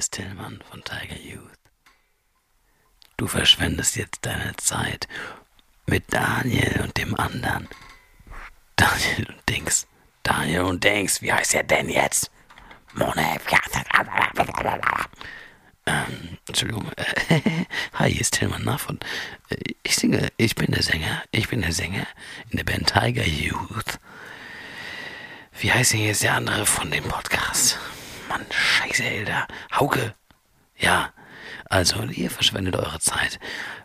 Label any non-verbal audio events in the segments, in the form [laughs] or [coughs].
ist Tillmann von Tiger Youth. Du verschwendest jetzt deine Zeit mit Daniel und dem anderen. Daniel und Dings. Daniel und Dings, wie heißt er denn jetzt? Mone. Ähm, Entschuldigung. [laughs] Hi, hier ist Tillmann Naff und äh, ich singe, ich bin der Sänger, ich bin der Sänger in der Band Tiger Youth. Wie heißt denn jetzt der andere von dem Podcast? Mann, scheiße, Alter. Hauke. Ja, also ihr verschwendet eure Zeit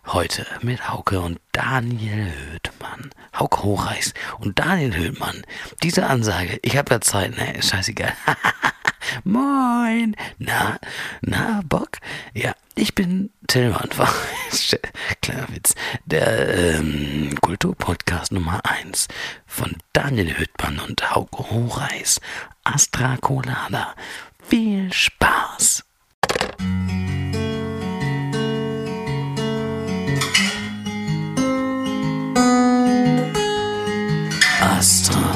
heute mit Hauke und Daniel Höhtmann. Hauke Hochreis und Daniel Höhtmann. Diese Ansage, ich habe ja Zeit, ne? Scheißegal. [laughs] Moin. Na, na, Bock? Ja, ich bin Tillmann. [laughs] Kleiner Witz. Der ähm, Kulturpodcast Nummer 1 von Daniel Höhtmann und Hauke Hochreis. Astra Colada. Viel Spaß! Astra.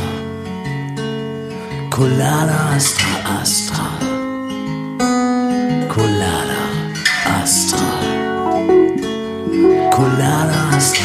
Colada Astra Astra. Colada Astra. Colada Astra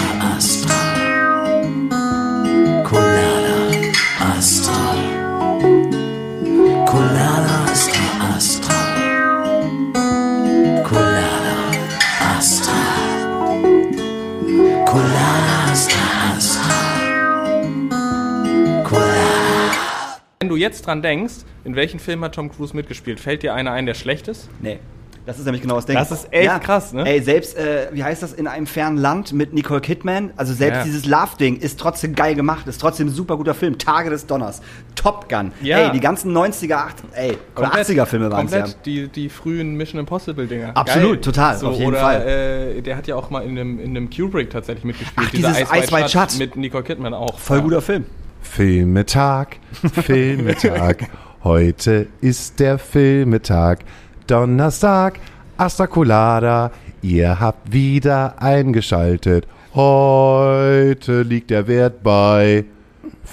du jetzt dran denkst, in welchen Film hat Tom Cruise mitgespielt, fällt dir einer ein, der schlecht ist? Nee. Das ist nämlich genau das Ding. Das ist echt krass, ne? Ey, selbst, äh, wie heißt das, in einem fernen Land mit Nicole Kidman, also selbst Ja. dieses Love-Ding ist trotzdem geil gemacht, ist trotzdem ein super guter Film. Tage des Donners, Top Gun, Ja. ey, die ganzen 90er, 8, ey, oder 80er Filme waren es ja. Die, die frühen Mission Impossible Dinger. Absolut, total, auf jeden oder, Fall. Äh, der hat ja auch mal in einem, in einem Kubrick tatsächlich mitgespielt. Ach, dieses Ice White Shut. Mit Nicole Kidman auch. Voll ja. guter Film. Filmetag, Filmetag. [laughs] Heute ist der Filmetag. Donnerstag, Asta Colada. Ihr habt wieder eingeschaltet. Heute liegt der Wert bei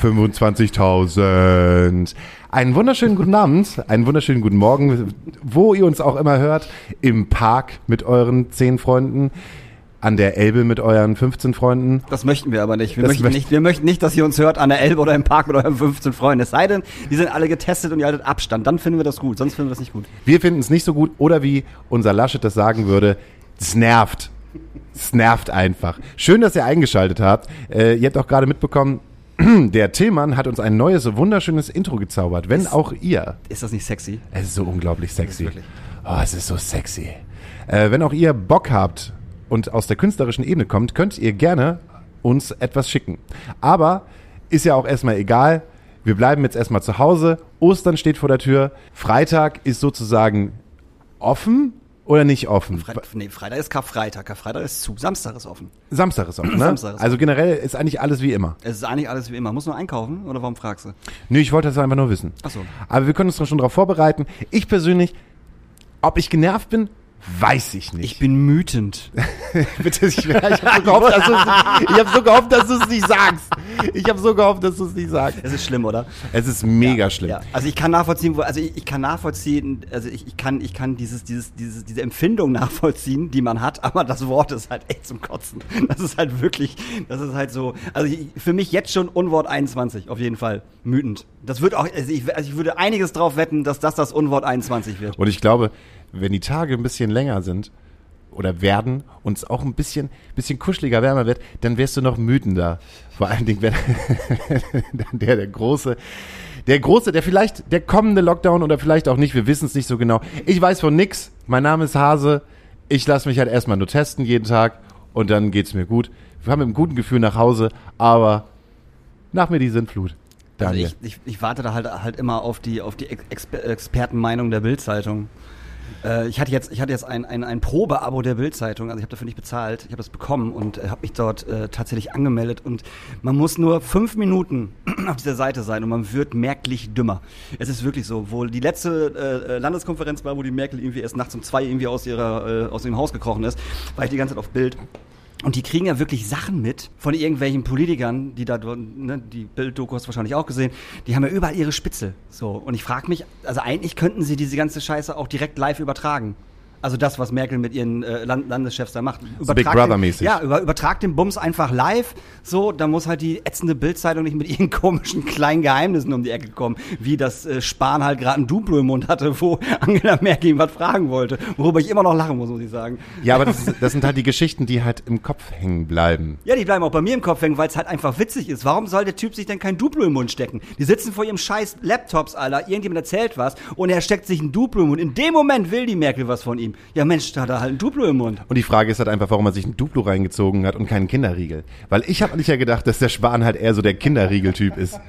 25.000. Einen wunderschönen guten Abend, einen wunderschönen guten Morgen, wo ihr uns auch immer hört. Im Park mit euren zehn Freunden, an der Elbe mit euren 15 Freunden. Das möchten wir aber nicht. Wir Das möchten möcht- nicht. wir möchten nicht, dass ihr uns hört an der Elbe oder im Park mit euren 15 Freunden. Es sei denn, die sind alle getestet und ihr haltet Abstand. Dann finden wir das gut, sonst finden wir das nicht gut. Wir finden es nicht so gut oder wie unser Laschet das sagen würde, es nervt. Es nervt einfach. Schön, dass ihr eingeschaltet habt. Äh, ihr habt auch gerade mitbekommen, [clears throat] der Tillmann hat uns ein neues, wunderschönes Intro gezaubert. Wenn auch ihr. Ist das nicht sexy? Es ist so unglaublich sexy. Oh, es ist so sexy. Äh, wenn auch ihr Bock habt und aus der künstlerischen Ebene kommt, könnt ihr gerne uns etwas schicken. Aber ist ja auch erstmal egal. Wir bleiben jetzt erstmal zu Hause. Ostern steht vor der Tür. Freitag ist sozusagen offen oder nicht offen? Fre nee, Freitag ist Karfreitag. Karfreitag ist zu. Samstag ist offen. Samstag ist offen, [clears throat] ne? Samstag ist also generell ist eigentlich alles wie immer. Es ist eigentlich alles wie immer. Muss nur einkaufen oder warum fragst du? Nö, ich wollte das einfach nur wissen. Ach so. Aber wir können uns schon darauf vorbereiten. Ich persönlich, ob ich genervt bin, weiß ich nicht. Ich bin mütend. [laughs] Bitte, ich, ich habe so gehofft, dass du es- so gehofft, dass nicht sagst. Ich habe so gehofft, dass du es nicht sagst. Es ist schlimm, oder? Es ist mega schlimm. Ja. Also ich kann nachvollziehen, also ich, ich kann nachvollziehen, also ich, ich kann, ich kann dieses, dieses, dieses, diese Empfindung nachvollziehen, die man hat, aber das Wort ist halt echt zum Kotzen. Das ist halt wirklich, das ist halt so, also für mich jetzt schon Unwort 21, auf jeden Fall. Mütend. Das wird auch, also ich, also ich würde einiges drauf wetten, dass das das Unwort 21 wird. Und ich glaube, wenn die Tage ein bisschen länger sind oder werden und es auch ein bisschen, bisschen kuscheliger, wärmer wird, dann wirst du noch müdender. Vor allen Dingen, wenn [laughs] der, der große, der große, der vielleicht, der kommende Lockdown oder vielleicht auch nicht, wir wissen es nicht so genau. Ich weiß von nix. Mein Name ist Hase. Ich lasse mich halt erstmal nur testen jeden Tag und dann geht's mir gut. Wir haben mit einem guten Gefühl nach Hause, aber nach mir die Sintflut. Also Daniel. ich, ich, ich warte da halt, halt immer auf die, auf die Exper Expertenmeinung der Bildzeitung. Äh, ich hatte jetzt, ich hatte jetzt ein, ein, ein Probeabo der Bildzeitung, also ich habe dafür nicht bezahlt, ich habe das bekommen und äh, habe mich dort äh, tatsächlich angemeldet und man muss nur fünf Minuten [clears throat] auf dieser Seite sein und man wird merklich dümmer. Es ist wirklich so, wo die letzte äh, Landeskonferenz war, wo die Merkel irgendwie erst nachts um zwei irgendwie aus ihrer, äh, aus ihrem Haus gekrochen ist, war ich die ganze Zeit auf Bild Und die kriegen ja wirklich Sachen mit von irgendwelchen Politikern, die da, ne, die Bilddoku hast wahrscheinlich auch gesehen, die haben ja überall ihre Spitze. So. Und ich frage mich, also eigentlich könnten sie diese ganze Scheiße auch direkt live übertragen. Also das, was Merkel mit ihren äh, Land Landeschefs da macht. Big Übertrag Brother den- mäßig. Ja, über, übertrag den Bums einfach live. So, da muss halt die ätzende Bildzeitung nicht mit ihren [laughs] komischen kleinen Geheimnissen um die Ecke kommen, wie das äh, Spahn halt gerade ein Duplo im Mund hatte, wo [laughs] Angela Merkel ihm was fragen wollte. Worüber ich immer noch lachen muss, muss ich sagen. Ja, aber das, das sind halt die Geschichten, die halt im Kopf hängen bleiben. Ja, die bleiben auch bei mir im Kopf hängen, weil es halt einfach witzig ist. Warum soll der Typ sich denn kein Duplo im Mund stecken? Die sitzen vor ihrem scheiß Laptops, Alter. Irgendjemand erzählt was und er steckt sich ein Duplo im Mund. In dem Moment will die Merkel was von ihm. Ja, Mensch, da hat er halt ein Duplo im Mund. Und die Frage ist halt einfach, warum er sich ein Duplo reingezogen hat und keinen Kinderriegel. Weil ich habe nicht ja gedacht, dass der Spahn halt eher so der Kinderriegel-Typ ist.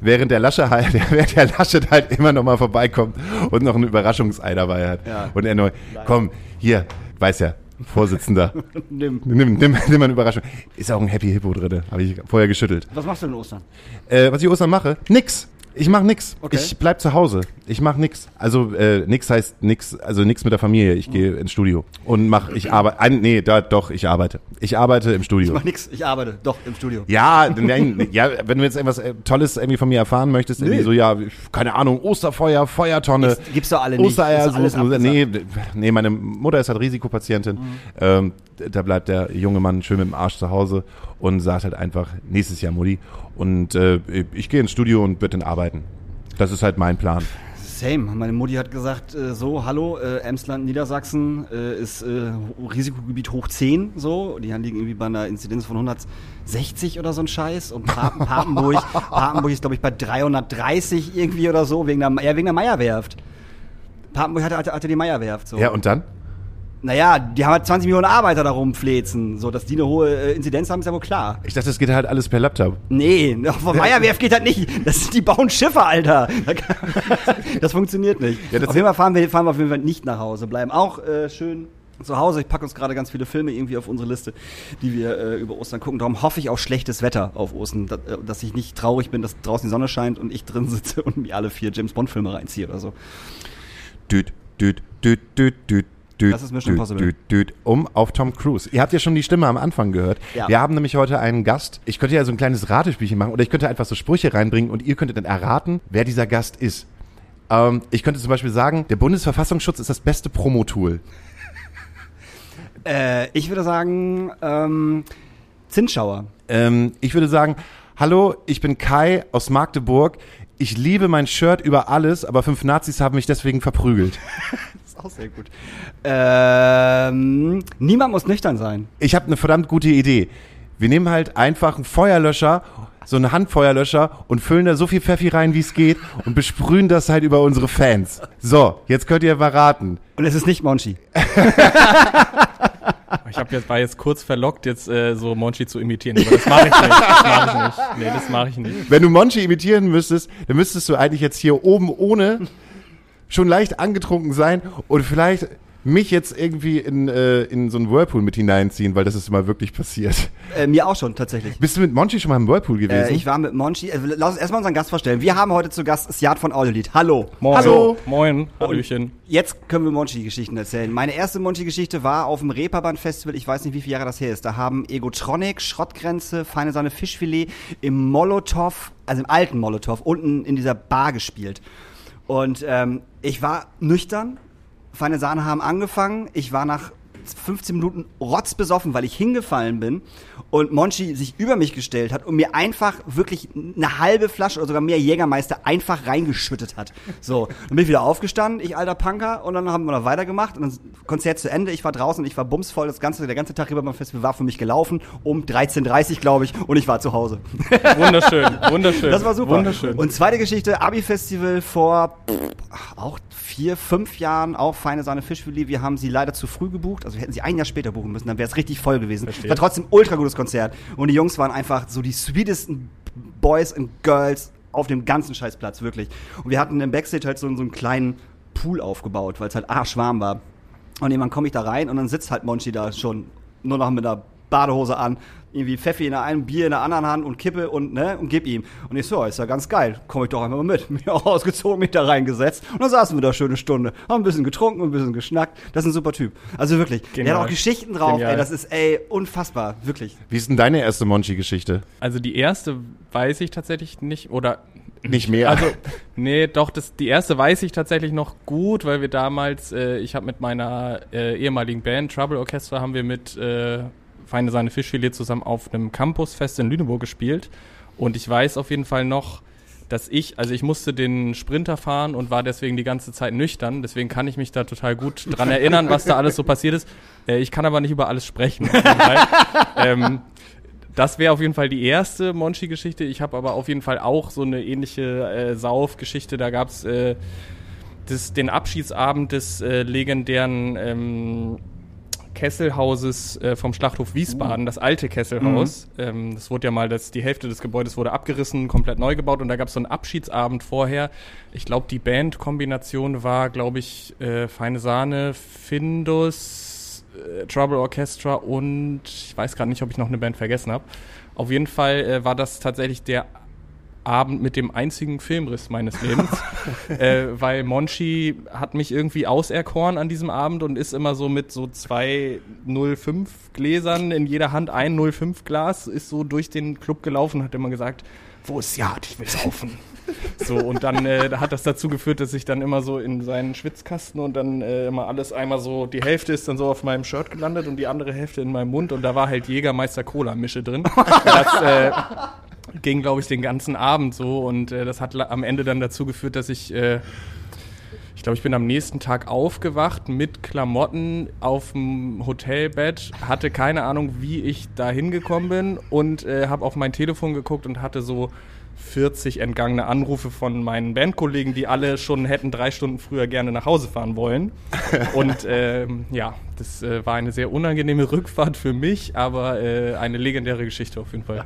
Während der Lasche halt, [laughs] während der Laschet halt immer noch mal vorbeikommt und noch ein Überraschungsei dabei hat. Ja. Und er nur, komm, hier, weiß ja, Vorsitzender, [laughs] Nimm. nimm, nimm, nimm mal eine Überraschung. Ist auch ein Happy Hippo drin, habe ich vorher geschüttelt. Was machst du denn Ostern? Äh, was ich Ostern mache? Nix. Ich mach nix. Okay. Ich bleib zu Hause. Ich mach nix. Also äh, nix heißt nix, also nix mit der Familie. Ich gehe ins Studio und mach ich arbeite. Nee, da doch, ich arbeite. Ich arbeite im Studio. Ich mach nix, ich arbeite. Doch, im Studio. Ja, nein, [laughs] ja, wenn du jetzt irgendwas äh, Tolles irgendwie von mir erfahren möchtest, irgendwie Nö. so, ja, keine Ahnung, Osterfeuer, Feuertonne. Ist- gibt's doch alle nicht. Ostereier, abgesagt. nee, nee, meine Mutter ist halt Risikopatientin. Ähm, da bleibt der junge Mann schön mit dem Arsch zu Hause und sagt halt einfach, nächstes Jahr Mutti. Und äh, ich gehe ins Studio und wird dann arbeiten. Das ist halt mein Plan. Same. Meine Mutti hat gesagt, äh, so, hallo, äh, Emsland, Niedersachsen äh, ist äh, Risikogebiet hoch 10, so. Die liegen irgendwie bei einer Inzidenz von 160 oder so ein Scheiß. Und Papen, [laughs] Papenburg, Papenburg ist, glaube ich, bei 330 irgendwie oder so, wegen der, ja, wegen der Meierwerft. Papenburg hatte, hatte, hatte die Meierwerft, so. Ja, und dann? Naja, die haben halt 20 Millionen Arbeiter da rumfläzen. So, dass die eine hohe äh, Inzidenz haben, ist ja wohl klar. Ich dachte, das geht halt alles per Laptop. Nee, von Meierwerf geht das nicht. Das, die bauen Schiffe, Alter. [laughs] Das funktioniert nicht. Ja, das- auf jeden Fall fahren wir, fahren wir auf jeden Fall nicht nach Hause. Bleiben auch äh, schön zu Hause. Ich packe uns gerade ganz viele Filme irgendwie auf unsere Liste, die wir äh, über Ostern gucken. Darum hoffe ich auf schlechtes Wetter auf Ostern, dass, äh, dass ich nicht traurig bin, dass draußen die Sonne scheint und ich drin sitze und mir alle vier James Bond Filme reinziehe oder so. Düt, düt, düt, düt, düt. Düt, Das ist Mission Impossible. düt, um auf Tom Cruise. Ihr habt ja schon die Stimme am Anfang gehört. Ja. Wir haben nämlich heute einen Gast. Ich könnte ja so ein kleines Ratespielchen machen oder ich könnte einfach so Sprüche reinbringen und ihr könntet dann erraten, wer dieser Gast ist. Ähm, ich könnte zum Beispiel sagen, der Bundesverfassungsschutz ist das beste Promotool. [laughs] Äh, ich würde sagen, ähm, Zinsschauer. Ähm, ich würde sagen, hallo, ich bin Kai aus Magdeburg. Ich liebe mein Shirt über alles, aber fünf Nazis haben mich deswegen verprügelt. [laughs] Das ist auch sehr gut. Ähm, niemand muss nüchtern sein. Ich habe eine verdammt gute Idee. Wir nehmen halt einfach einen Feuerlöscher, so einen Handfeuerlöscher und füllen da so viel Pfeffi rein, wie es geht und besprühen das halt über unsere Fans. So, jetzt könnt ihr verraten. Und es ist nicht Monchi. [laughs] Ich hab jetzt, war jetzt kurz verlockt, jetzt äh, so Monchi zu imitieren, aber das mache ich nicht. Das mache ich nicht. Nee, das mache ich nicht. Wenn du Monchi imitieren müsstest, dann müsstest du eigentlich jetzt hier oben ohne schon leicht angetrunken sein und vielleicht mich jetzt irgendwie in, äh, in so einen Whirlpool mit hineinziehen, weil das ist mal wirklich passiert. Äh, mir auch schon, tatsächlich. Bist du mit Monchi schon mal im Whirlpool gewesen? Äh, ich war mit Monchi. Äh, lass uns erstmal unseren Gast vorstellen. Wir haben heute zu Gast Sjad von Audiolied. Hallo. Moin. Hallo. Moin. Hallöchen. Jetzt können wir Monchi-Geschichten erzählen. Meine erste Monchi-Geschichte war auf dem Reeperbahn-Festival, ich weiß nicht, wie viele Jahre das her ist. Da haben Egotronic, Schrottgrenze, Feine Sahne Fischfilet im Molotow, also im alten Molotow, unten in dieser Bar gespielt. Und ähm, ich war nüchtern, Feine Sahne haben angefangen, ich war nach 15 Minuten rotzbesoffen, weil ich hingefallen bin und Monchi sich über mich gestellt hat und mir einfach wirklich eine halbe Flasche oder sogar mehr Jägermeister einfach reingeschüttet hat. So, dann bin ich wieder aufgestanden, ich alter Punker, und dann haben wir noch weitergemacht und dann Konzert zu Ende, ich war draußen, ich war bumsvoll, das ganze, der ganze Tag über beim Festival war für mich gelaufen, um 13.30 glaube ich, und ich war zu Hause. [laughs] Wunderschön. Wunderschön. Das war super. Wunderschön. Und zweite Geschichte, Abi-Festival vor pff, auch vier, fünf Jahren, auch feine Sahne Fischfilet. Wir haben sie leider zu früh gebucht. Also wir hätten sie ein Jahr später buchen müssen, dann wäre es richtig voll gewesen. Verstehe. War trotzdem ultra gutes Konzert. Und die Jungs waren einfach so die sweetesten Boys and Girls auf dem ganzen Scheißplatz, wirklich. Und wir hatten im Backstage halt so, so einen kleinen Pool aufgebaut, weil es halt arschwarm war. Und irgendwann komme ich da rein und dann sitzt halt Monchi da schon nur noch mit einer Badehose an, irgendwie Pfeffi in der einen, Bier in der anderen Hand und Kippe und, ne, und gib ihm. Und ich so, ist ja ganz geil, komm ich doch einfach mal mit. [laughs] Mich auch ausgezogen, mich da reingesetzt und dann saßen wir da schöne Stunde, haben ein bisschen getrunken, ein bisschen geschnackt. Das ist ein super Typ. Also wirklich, der Genial. hat auch Geschichten drauf, Genial. ey, das ist, ey, unfassbar, wirklich. Wie ist denn deine erste Monchi-Geschichte? Also die erste weiß ich tatsächlich nicht oder Nicht mehr. Also, nee, doch, das, die erste weiß ich tatsächlich noch gut, weil wir damals, äh, ich habe mit meiner äh, ehemaligen Band Trouble Orchestra, haben wir mit äh, Feine Seine Fischfilet zusammen auf einem Campusfest in Lüneburg gespielt. Und ich weiß auf jeden Fall noch, dass ich, also ich musste den Sprinter fahren und war deswegen die ganze Zeit nüchtern. Deswegen kann ich mich da total gut dran [laughs] erinnern, was da alles so passiert ist. Äh, ich kann aber nicht über alles sprechen. [laughs] ähm, das wäre auf jeden Fall die erste Monchi-Geschichte. Ich habe aber auf jeden Fall auch so eine ähnliche äh, Sauf-Geschichte. Da gab es äh, das, den Abschiedsabend des äh, legendären ähm, Kesselhauses äh, vom Schlachthof Wiesbaden, das alte Kesselhaus. Ähm, das wurde ja mal, das, die Hälfte des Gebäudes wurde abgerissen, komplett neu gebaut und da gab es so einen Abschiedsabend vorher. Ich glaube, die Bandkombination war, glaube ich, äh, Feine Sahne, Findus, äh, Trouble Orchestra und ich weiß gerade nicht, ob ich noch eine Band vergessen habe. Auf jeden Fall äh, war das tatsächlich der Abend mit dem einzigen Filmriss meines Lebens, [laughs] äh, weil Monchi hat mich irgendwie auserkoren an diesem Abend und ist immer so mit so zwei 05 Gläsern in jeder Hand ein 05 Glas, ist so durch den Club gelaufen und hat immer gesagt, wo ist Jad, ich will saufen. [laughs] So, und dann äh, hat das dazu geführt, dass ich dann immer so in seinen Schwitzkasten und dann äh, immer alles einmal so, die Hälfte ist dann so auf meinem Shirt gelandet und die andere Hälfte in meinem Mund und da war halt Jägermeister Cola-Mische drin. [laughs] Das äh, ging, glaube ich, den ganzen Abend so und äh, das hat am Ende dann dazu geführt, dass ich, äh, ich glaube, ich bin am nächsten Tag aufgewacht mit Klamotten auf dem Hotelbett, hatte keine Ahnung, wie ich da hingekommen bin und äh, habe auf mein Telefon geguckt und hatte so 40 entgangene Anrufe von meinen Bandkollegen, die alle schon hätten drei Stunden früher gerne nach Hause fahren wollen. [laughs] Und ähm, ja, das äh, war eine sehr unangenehme Rückfahrt für mich, aber äh, eine legendäre Geschichte auf jeden Fall.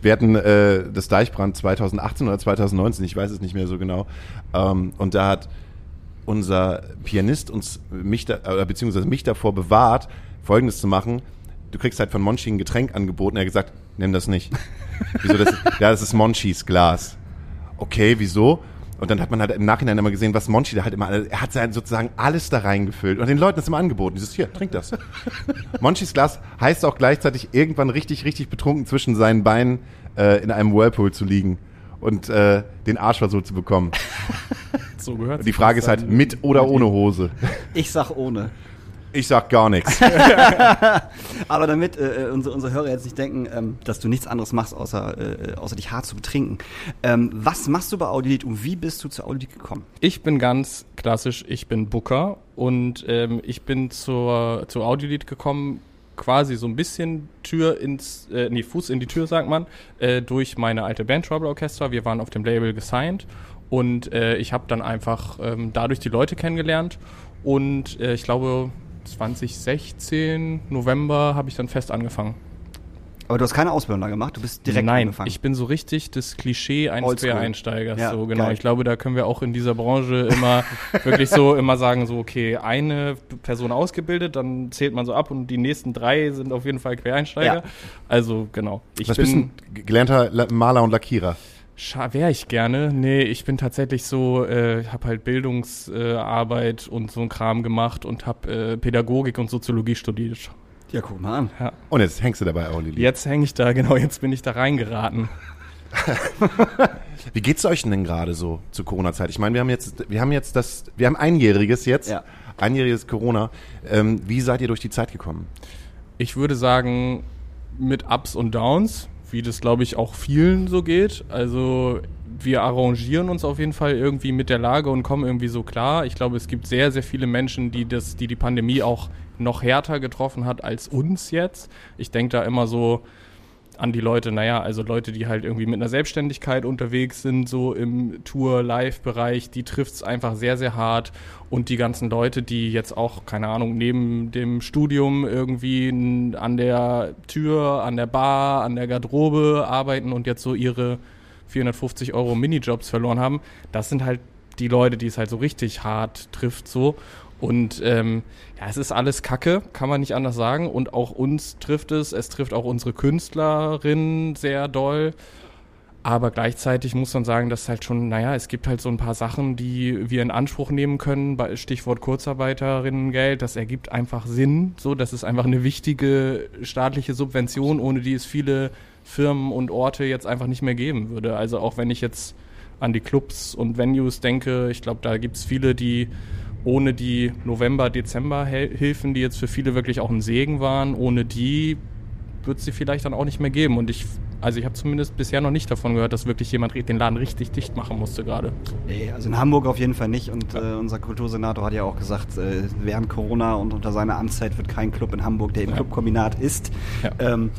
Wir hatten äh, das Deichbrand 2018 oder 2019, ich weiß es nicht mehr so genau. Ähm, und da hat unser Pianist uns mich da, beziehungsweise mich davor bewahrt, Folgendes zu machen. Du kriegst halt von Monchi ein Getränk angeboten. Er hat gesagt, nimm das nicht. [laughs] wieso das? Ja, das ist Monchis Glas. Okay, wieso? Und dann hat man halt im Nachhinein immer gesehen, was Monchi da halt immer, er hat halt sozusagen alles da reingefüllt und den Leuten das immer angeboten. Dieses, hier, trink das. [laughs] Monchis Glas heißt auch gleichzeitig irgendwann richtig, richtig betrunken zwischen seinen Beinen äh, in einem Whirlpool zu liegen und äh, den Arsch versucht zu bekommen. [laughs] So gehört Die Frage ist halt mit oder ohne Hose. Ich sag ohne. Ich sag gar nichts. [laughs] [laughs] Aber damit äh, unsere, unsere Hörer jetzt nicht denken, ähm, dass du nichts anderes machst, außer, äh, außer dich hart zu betrinken. Ähm, was machst du bei Audiolied und wie bist du zu Audiolied gekommen? Ich bin ganz klassisch, ich bin Booker und ähm, ich bin zur, zur Audiolied gekommen, quasi so ein bisschen Tür ins, äh, nee, Fuß in die Tür, sagt man, äh, durch meine alte Band Trouble Orchestra. Wir waren auf dem Label gesigned und äh, ich habe dann einfach ähm, dadurch die Leute kennengelernt und äh, ich glaube 2016, November, habe ich dann fest angefangen. Aber du hast keine Ausbildung da gemacht, du bist direkt Nein, angefangen. ich bin so richtig das Klischee eines Oldschool. Quereinsteigers. Ja, so, genau. geil. Ich glaube, da können wir auch in dieser Branche immer [laughs] wirklich so immer sagen, so, okay, eine Person ausgebildet, dann zählt man so ab und die nächsten drei sind auf jeden Fall Quereinsteiger. Ja. Also, genau. Ich Was bist du? bin, denn? Gelernter La- Maler und Lackierer. Wäre ich gerne. Nee, ich bin tatsächlich so, äh, habe halt Bildungsarbeit äh, Arbeit und so ein Kram gemacht und habe äh, Pädagogik und Soziologie studiert. ja, guck mal an. Ja. Und jetzt hängst du dabei auch, Lili. Jetzt hänge ich da, genau, jetzt bin ich da reingeraten. [laughs] Wie geht's euch denn gerade so zur Corona-Zeit? Ich meine, wir haben jetzt, wir haben jetzt das, wir haben einjähriges jetzt, Ja. einjähriges Corona. Ähm, wie seid ihr durch die Zeit gekommen? Ich würde sagen, mit Ups und Downs, wie das glaube ich auch vielen so geht. Also wir arrangieren uns auf jeden Fall irgendwie mit der Lage und kommen irgendwie so klar. Ich glaube, es gibt sehr, sehr viele Menschen, die das, die die Pandemie auch noch härter getroffen hat als uns jetzt. Ich denke da immer so an die Leute, naja, also Leute, die halt irgendwie mit einer Selbstständigkeit unterwegs sind, so im Tour-Live-Bereich, die trifft's einfach sehr, sehr hart. Und die ganzen Leute, die jetzt auch, keine Ahnung, neben dem Studium irgendwie an der Tür, an der Bar, an der Garderobe arbeiten und jetzt so ihre 450 Euro Minijobs verloren haben, das sind halt die Leute, die es halt so richtig hart trifft so. Und ähm, ja, es ist alles Kacke, kann man nicht anders sagen. Und auch uns trifft es, es trifft auch unsere Künstlerinnen sehr doll. Aber gleichzeitig muss man sagen, dass halt schon, naja, es gibt halt so ein paar Sachen, die wir in Anspruch nehmen können. Bei Stichwort Kurzarbeiterinnengeld, das ergibt einfach Sinn. So, das ist einfach eine wichtige staatliche Subvention, ohne die es viele Firmen und Orte jetzt einfach nicht mehr geben würde. Also auch wenn ich jetzt an die Clubs und Venues denke, ich glaube, da gibt es viele, die ohne die November-Dezember-Hilfen, die jetzt für viele wirklich auch ein Segen waren, ohne die wird es sie vielleicht dann auch nicht mehr geben. Und ich, also ich habe zumindest bisher noch nicht davon gehört, dass wirklich jemand den Laden richtig dicht machen musste gerade. Nee, also in Hamburg auf jeden Fall nicht. Und äh, unser Kultursenator hat ja auch gesagt, äh, während Corona und unter seiner Amtszeit wird kein Club in Hamburg, der im ja. Clubkombinat ist, ja. ähm,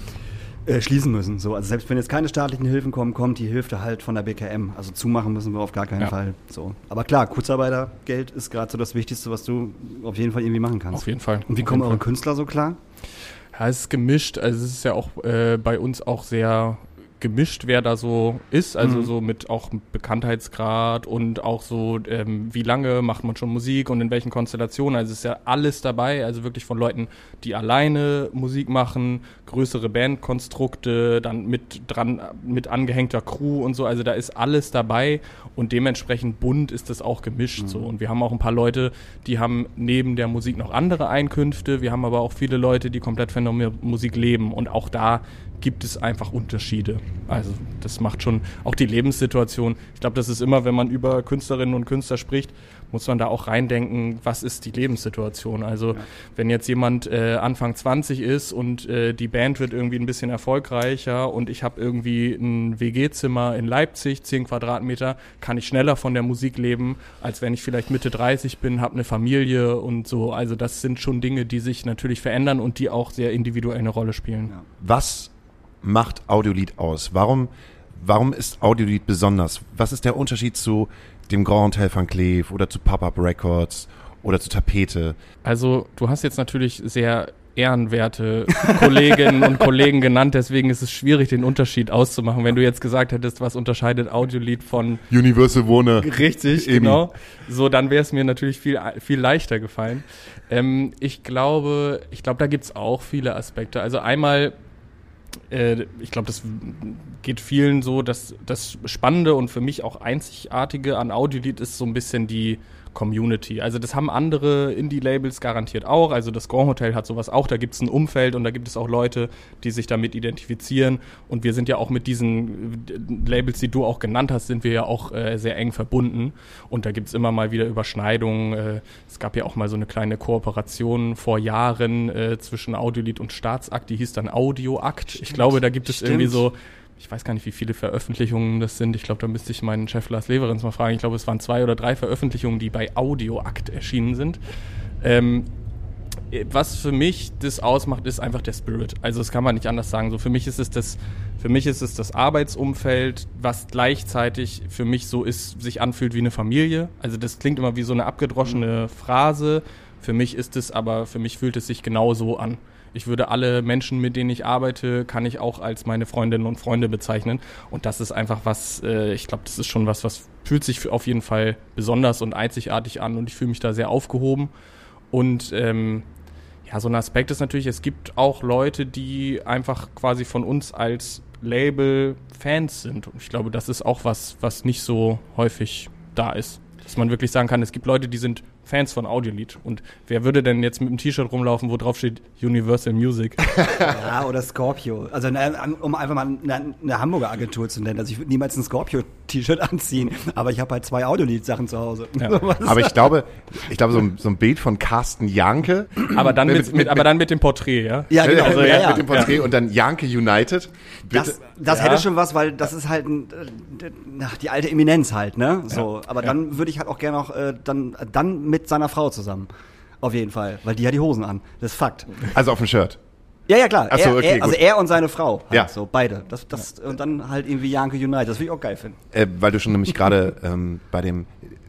äh, schließen müssen. So, also selbst wenn jetzt keine staatlichen Hilfen kommen, kommt die Hilfe halt von der BKM. Also zumachen müssen wir auf gar keinen ja. Fall. So. Aber klar, Kurzarbeitergeld ist gerade so das Wichtigste, was du auf jeden Fall irgendwie machen kannst. Auf jeden Fall. Und wie auf kommen eure Fall. Künstler so klar? Ja, es ist gemischt. Also es ist ja auch äh, bei uns auch sehr gemischt, wer da so ist, also mhm. so mit auch Bekanntheitsgrad und auch so, ähm, wie lange macht man schon Musik und in welchen Konstellationen. Also es ist ja alles dabei, also wirklich von Leuten, die alleine Musik machen, größere Bandkonstrukte, dann mit dran, mit angehängter Crew und so. Also da ist alles dabei und dementsprechend bunt ist das auch gemischt mhm. so. Und wir haben auch ein paar Leute, die haben neben der Musik noch andere Einkünfte. Wir haben aber auch viele Leute, die komplett von der Musik leben und auch da gibt es einfach Unterschiede. Also das macht schon auch die Lebenssituation. Ich glaube, das ist immer, wenn man über Künstlerinnen und Künstler spricht, muss man da auch reindenken, was ist die Lebenssituation. Also ja. wenn jetzt jemand äh, Anfang 20 ist und äh, die Band wird irgendwie ein bisschen erfolgreicher und ich habe irgendwie ein WG-Zimmer in Leipzig, 10 Quadratmeter, kann ich schneller von der Musik leben, als wenn ich vielleicht Mitte 30 bin, habe eine Familie und so. Also das sind schon Dinge, die sich natürlich verändern und die auch sehr individuell eine Rolle spielen. Ja. Was macht Audiolied aus? Warum, warum ist Audiolied besonders? Was ist der Unterschied zu dem Grand Hotel Van Cleef oder zu Pop-Up Records oder zu Tapete? Also, du hast jetzt natürlich sehr ehrenwerte Kolleginnen und Kollegen genannt, deswegen ist es schwierig, den Unterschied auszumachen. Wenn du jetzt gesagt hättest, was unterscheidet Audiolied von Universal Warner. Richtig, Eben. genau. So, dann wäre es mir natürlich viel, viel leichter gefallen. Ähm, ich glaube, ich glaube, da gibt's auch viele Aspekte. Also einmal äh, ich glaube, das geht vielen so, dass das Spannende und für mich auch Einzigartige an Audiolied ist so ein bisschen die Community. Also das haben andere Indie-Labels garantiert auch. Also das Grand Hotel hat sowas auch. Da gibt es ein Umfeld und da gibt es auch Leute, die sich damit identifizieren. Und wir sind ja auch mit diesen äh, Labels, die du auch genannt hast, sind wir ja auch äh, sehr eng verbunden. Und da gibt es immer mal wieder Überschneidungen. Äh, es gab ja auch mal so eine kleine Kooperation vor Jahren äh, zwischen Audiolied und Staatsakt. Die hieß dann Audioakt. Ich glaube, da gibt es Stimmt. irgendwie so ich weiß gar nicht, wie viele Veröffentlichungen das sind. Ich glaube, da müsste ich meinen Chef Lars Leverenz mal fragen. Ich glaube, es waren zwei oder drei Veröffentlichungen, die bei Audioakt erschienen sind. Ähm, was für mich das ausmacht, ist einfach der Spirit. Also das kann man nicht anders sagen. So für mich ist es das, für mich ist es das Arbeitsumfeld, was gleichzeitig für mich so ist, sich anfühlt wie eine Familie. Also das klingt immer wie so eine abgedroschene Phrase. Für mich ist es aber, für mich fühlt es sich genau so an. Ich würde alle Menschen, mit denen ich arbeite, kann ich auch als meine Freundinnen und Freunde bezeichnen. Und das ist einfach was, äh, ich glaube, das ist schon was, was fühlt sich auf jeden Fall besonders und einzigartig an und ich fühle mich da sehr aufgehoben. Und ähm, ja, so ein Aspekt ist natürlich, es gibt auch Leute, die einfach quasi von uns als Label Fans sind. Und ich glaube, das ist auch was, was nicht so häufig da ist. Dass man wirklich sagen kann, es gibt Leute, die sind Fans von Audiolied. Und wer würde denn jetzt mit einem T-Shirt rumlaufen, wo drauf steht Universal Music? [laughs] ja, oder Scorpio. Also um einfach mal eine, eine Hamburger Agentur zu nennen. Also ich würde niemals ein Scorpio-T-Shirt anziehen, aber ich habe halt zwei Audiolied-Sachen zu Hause. Ja. [laughs] aber ich glaube, ich glaube, so ein, so ein Bild von Carsten Janke. Aber dann mit, mit, mit, aber dann mit dem Porträt, ja? Ja, genau. [laughs] Also, ja, ja, mit dem Porträt und dann Janke United. Bitte. Das, das hätte schon was, weil das ist halt ein, äh, die alte Eminenz halt, ne? So, aber dann würde ich halt auch gerne noch äh, dann, dann mit seiner Frau zusammen. Auf jeden Fall, weil die hat die Hosen an. Das ist Fakt. Also auf dem Shirt. Ja, ja, klar. Ach so, okay, er, also er und seine Frau. Halt, ja. So, beide. Das, das, ja. Und dann halt irgendwie Janke United. Das würde ich auch geil finden. Äh, weil du schon nämlich gerade [laughs] ähm, bei dem,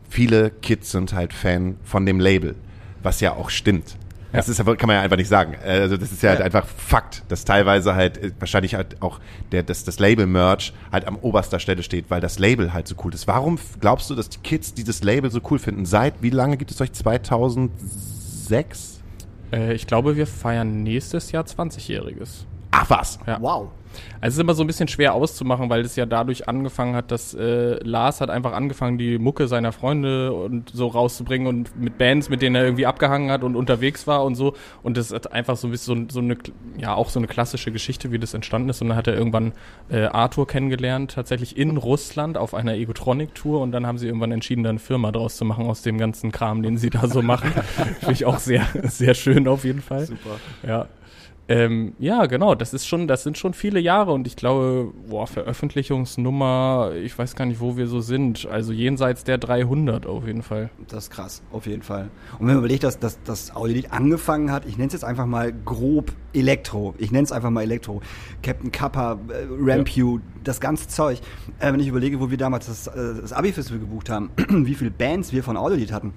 viele Kids sind halt Fan von dem Label, was ja auch stimmt. Das ist, kann man ja einfach nicht sagen. Also das ist ja, halt einfach Fakt, dass teilweise halt äh, wahrscheinlich halt auch der, das, das Label-Merch halt am oberster Stelle steht, weil das Label halt so cool ist. Warum glaubst du, dass die Kids dieses Label so cool finden? Seit wie lange gibt es euch? 2006? Äh, ich glaube, wir feiern nächstes Jahr 20-Jähriges. Ach was. Ja. Wow. Also es ist immer so ein bisschen schwer auszumachen, weil es ja dadurch angefangen hat, dass äh, Lars hat einfach angefangen, die Mucke seiner Freunde und so rauszubringen und mit Bands, mit denen er irgendwie abgehangen hat und unterwegs war und so. Und das hat einfach so ein bisschen so, so eine, ja auch so eine klassische Geschichte, wie das entstanden ist. Und dann hat er irgendwann äh, Arthur kennengelernt, tatsächlich in Russland auf einer Egotronic-Tour. Und dann haben sie irgendwann entschieden, da eine Firma draus zu machen aus dem ganzen Kram, den sie da so machen. [laughs] Finde ich auch sehr, sehr schön auf jeden Fall. Super. Ja. Ähm, ja, genau, das ist schon, das sind schon viele Jahre und ich glaube, boah, Veröffentlichungsnummer, ich weiß gar nicht, wo wir so sind. Also jenseits der 300 auf jeden Fall. Das ist krass, auf jeden Fall. Und wenn man überlegt, dass, dass das Audiolied angefangen hat, ich nenne es jetzt einfach mal grob Elektro. Ich nenne es einfach mal Elektro. Captain Kappa, äh, Rampew, das ganze Zeug. Äh, wenn ich überlege, wo wir damals das, äh, das Abi-Festival gebucht haben, [clears throat] wie viele Bands wir von Audiolied hatten.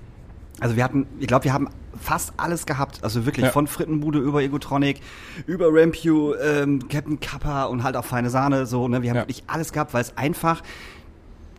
Also wir hatten, ich glaube, wir haben fast alles gehabt. Also wirklich Ja. von Frittenbude über Egotronic, über Rampew, ähm, Captain Kappa und halt auch Feine Sahne. So, ne? Wir haben Ja. wirklich alles gehabt, weil es einfach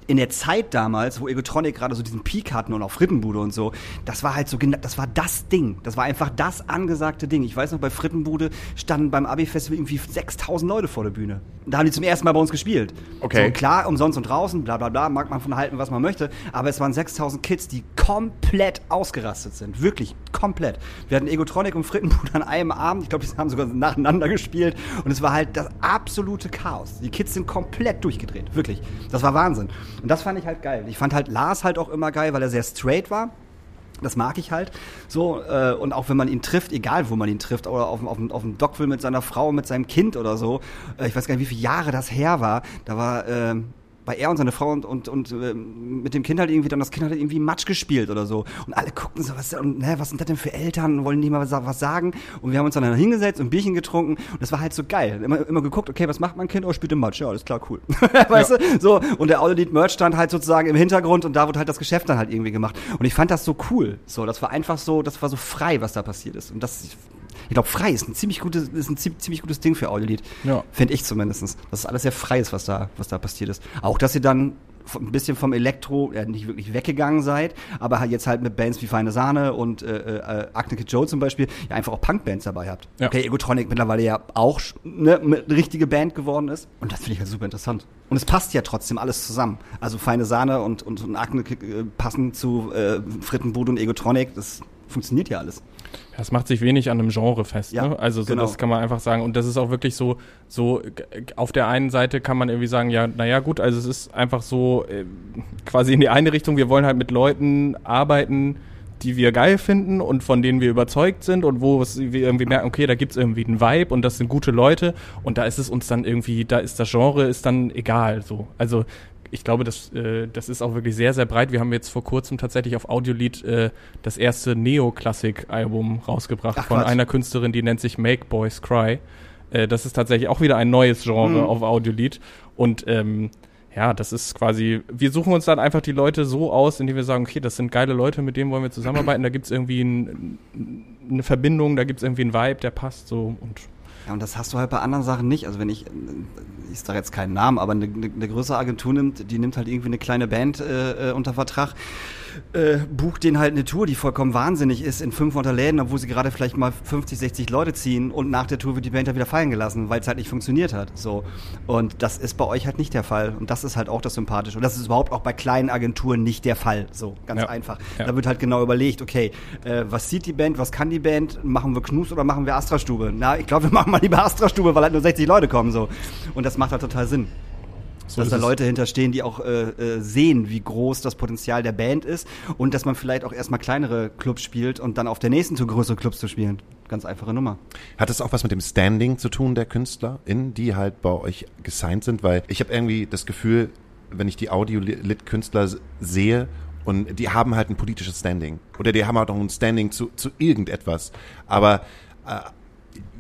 in der Zeit damals, wo Egotronic gerade so diesen Peak hatten und auch Frittenbude und so, das war halt so, gena- das war das Ding. Das war einfach das angesagte Ding. Ich weiß noch, bei Frittenbude standen beim Abi-Festival irgendwie 6000 Leute vor der Bühne. Da haben die zum ersten Mal bei uns gespielt. Okay. So, klar, umsonst und draußen, bla bla bla, mag man von halten, was man möchte, aber es waren 6000 Kids, die komplett ausgerastet sind. Wirklich komplett. Wir hatten Egotronic und Frittenbude an einem Abend, ich glaube, die haben sogar nacheinander gespielt und es war halt das absolute Chaos. Die Kids sind komplett durchgedreht, wirklich. Das war Wahnsinn. Und das fand ich halt geil. Ich fand halt Lars halt auch immer geil, weil er sehr straight war. Das mag ich halt. So, äh, und auch wenn man ihn trifft, egal wo man ihn trifft, oder auf, dem- auf, auf dem Dockville mit seiner Frau, mit seinem Kind oder so, äh, ich weiß gar nicht, wie viele Jahre das her war, da war, äh, bei er und seine Frau und, und, und äh, mit dem Kind halt irgendwie dann das Kind hat irgendwie Matsch gespielt oder so. Und alle guckten so, was, und, ne, was sind das denn für Eltern? Wollen die mal was, was sagen? Und wir haben uns dann hingesetzt und Bierchen getrunken und das war halt so geil. Immer, immer geguckt, okay, was macht mein Kind? Oh, spielt im Matsch. Ja, alles klar, cool. [laughs] weißt du? So, und der Audiolead Merch stand halt sozusagen im Hintergrund und da wurde halt das Geschäft dann halt irgendwie gemacht. Und ich fand das so cool. So, das war einfach so, das war so frei, was da passiert ist. Und das, ich glaube, frei ist ein ziemlich gutes, ist ein ziemlich, gutes Ding für Audiolied. Ja. Finde ich zumindest. Das ist alles sehr frei ist, was da, was da passiert ist. Auch, dass ihr dann ein bisschen vom Elektro äh, nicht wirklich weggegangen seid, aber halt jetzt halt mit Bands wie Feine Sahne und äh, äh, Kid Joe zum Beispiel ja einfach auch Punkbands dabei habt. Ja. Okay, Egotronic mittlerweile ja auch ne, eine richtige Band geworden ist. Und das finde ich halt super interessant. Und es passt ja trotzdem alles zusammen. Also Feine Sahne und, und, und Kid äh, passen zu äh, Frittenbude und Egotronic. Das funktioniert ja alles. Das macht sich wenig an einem Genre fest. Ja, ne? Also so, genau. das kann man einfach sagen. Und das ist auch wirklich so, so auf der einen Seite kann man irgendwie sagen, ja, naja gut, also es ist einfach so äh, quasi in die eine Richtung, wir wollen halt mit Leuten arbeiten, die wir geil finden und von denen wir überzeugt sind und wo es, wir irgendwie merken, okay, da gibt's irgendwie einen Vibe und das sind gute Leute und da ist es uns dann irgendwie, da ist das Genre ist dann egal so. Also ich glaube, das, äh, das ist auch wirklich sehr, sehr breit. Wir haben jetzt vor kurzem tatsächlich auf Audiolied äh, das erste Neoklassik-Album rausgebracht Ach, von Quatsch. einer Künstlerin, die nennt sich Make Boys Cry. Äh, das ist tatsächlich auch wieder ein neues Genre Mhm. auf Audiolied. Und ähm, ja, das ist quasi, wir suchen uns dann einfach die Leute so aus, indem wir sagen, okay, das sind geile Leute, mit denen wollen wir zusammenarbeiten, da gibt's irgendwie ein, eine Verbindung, da gibt's irgendwie einen Vibe, der passt so und Ja, und das hast du halt bei anderen Sachen nicht. Also wenn ich, ich sage jetzt keinen Namen, aber eine, eine, größere Agentur nimmt, die nimmt halt irgendwie eine kleine Band äh, äh, unter Vertrag, äh, bucht denen halt eine Tour, die vollkommen wahnsinnig ist, in 500 Läden, obwohl sie gerade vielleicht mal 50, 60 Leute ziehen und nach der Tour wird die Band halt wieder fallen gelassen, weil es halt nicht funktioniert hat. So. Und das ist bei euch halt nicht der Fall. Und das ist halt auch das Sympathische. Und das ist überhaupt auch bei kleinen Agenturen nicht der Fall. So, ganz Ja. einfach. Ja. Da wird halt genau überlegt, okay, äh, was sieht die Band, was kann die Band, machen wir Knus oder machen wir Astra-Stube? Na, ich glaube, wir machen mal lieber Astra-Stube, weil halt nur 60 Leute kommen so. Und das macht halt total Sinn. so dass da. Leute hinterstehen, die auch äh, äh, sehen, wie groß das Potenzial der Band ist und dass man vielleicht auch erstmal kleinere Clubs spielt und dann auf der nächsten Tour größere Clubs zu spielen. Ganz einfache Nummer. Hat das auch was mit dem Standing zu tun, der KünstlerInnen, die halt bei euch gesigned sind? Weil ich habe irgendwie das Gefühl, wenn ich die Audio-Lit-Künstler sehe und die haben halt ein politisches Standing. Oder die haben halt auch ein Standing zu, zu irgendetwas. Aber äh,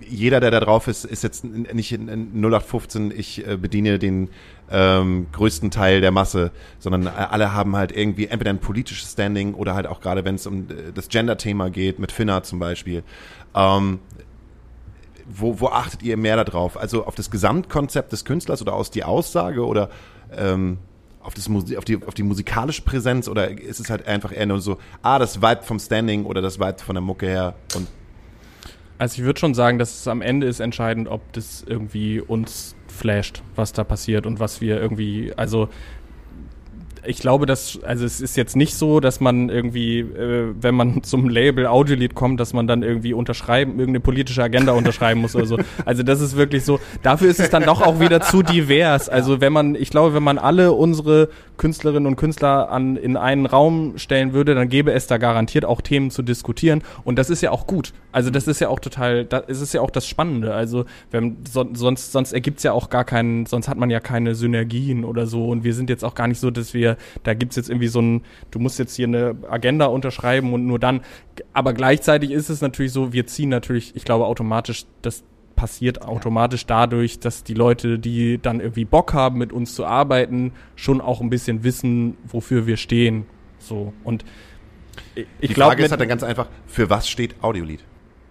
jeder, der da drauf ist, ist jetzt nicht in, in 0815, ich äh, bediene den ähm, größten Teil der Masse, sondern äh, alle haben halt irgendwie entweder ein politisches Standing oder halt auch gerade, wenn es um äh, das Gender-Thema geht, mit Finna zum Beispiel. Ähm, wo, wo achtet ihr mehr darauf? Also auf das Gesamtkonzept des Künstlers oder aus die Aussage oder ähm, auf, das, Musi- auf, die, auf die musikalische Präsenz oder ist es halt einfach eher nur so, ah, das Vibe vom Standing oder das Vibe von der Mucke her und Also ich würde schon sagen, dass es am Ende ist entscheidend, ob das irgendwie uns flasht, was da passiert und was wir irgendwie, also ich glaube, dass, also es ist jetzt nicht so, dass man irgendwie, äh, wenn man [laughs] zum Label Audiolied kommt, dass man dann irgendwie unterschreiben, irgendeine politische Agenda [laughs] unterschreiben muss oder so. Also das ist wirklich so, dafür ist es dann doch auch wieder zu divers. Also wenn man, ich glaube, wenn man alle unsere Künstlerinnen und Künstler an, in einen Raum stellen würde, dann gäbe es da garantiert auch Themen zu diskutieren. Und das ist ja auch gut. Also das ist ja auch total, das ist ja auch das Spannende. Also wenn, so, sonst, sonst ergibt's ja auch gar keinen, sonst hat man ja keine Synergien oder so. Und wir sind jetzt auch gar nicht so, dass wir, da gibt's jetzt irgendwie so ein, du musst jetzt hier eine Agenda unterschreiben und nur dann. Aber gleichzeitig ist es natürlich so, wir ziehen natürlich, ich glaube, automatisch das passiert automatisch dadurch, dass die Leute, die dann irgendwie Bock haben, mit uns zu arbeiten, schon auch ein bisschen wissen, wofür wir stehen. So. Und ich, ich die Frage ist halt dann ganz einfach, für was steht Audiolied?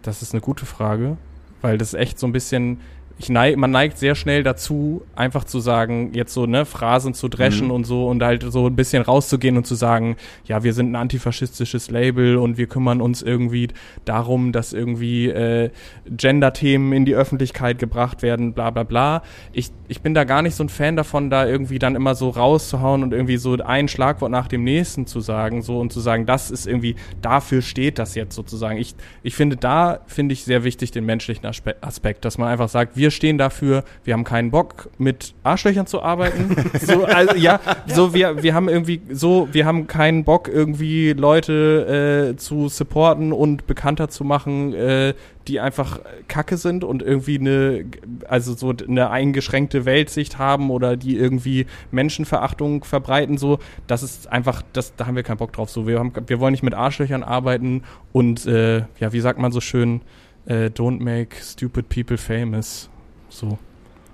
das ist eine gute Frage, weil das echt so ein bisschen, neig, man neigt sehr schnell dazu, einfach zu sagen, jetzt so, ne, Phrasen zu dreschen Mhm. und so und halt so ein bisschen rauszugehen und zu sagen, ja, wir sind ein antifaschistisches Label und wir kümmern uns irgendwie darum, dass irgendwie äh, Gender-Themen in die Öffentlichkeit gebracht werden, bla bla bla. Ich, ich bin da gar nicht so ein Fan davon, da irgendwie dann immer so rauszuhauen und irgendwie so ein Schlagwort nach dem nächsten zu sagen, so und zu sagen, das ist irgendwie, dafür steht das jetzt sozusagen. Ich, ich finde, da finde ich sehr wichtig den menschlichen Aspe Aspekt, dass man einfach sagt, wir stehen dafür, wir haben keinen Bock mit Arschlöchern zu arbeiten. [laughs] so, also, ja, so wir, wir haben irgendwie so, wir haben keinen Bock irgendwie Leute äh, zu supporten und bekannter zu machen, äh, die einfach Kacke sind und irgendwie eine, also so eine eingeschränkte Weltsicht haben oder die irgendwie Menschenverachtung verbreiten, so, das ist einfach, das, da haben wir keinen Bock drauf. So, wir haben, wir wollen nicht mit Arschlöchern arbeiten und äh, ja, wie sagt man so schön, äh, don't make stupid people famous. So.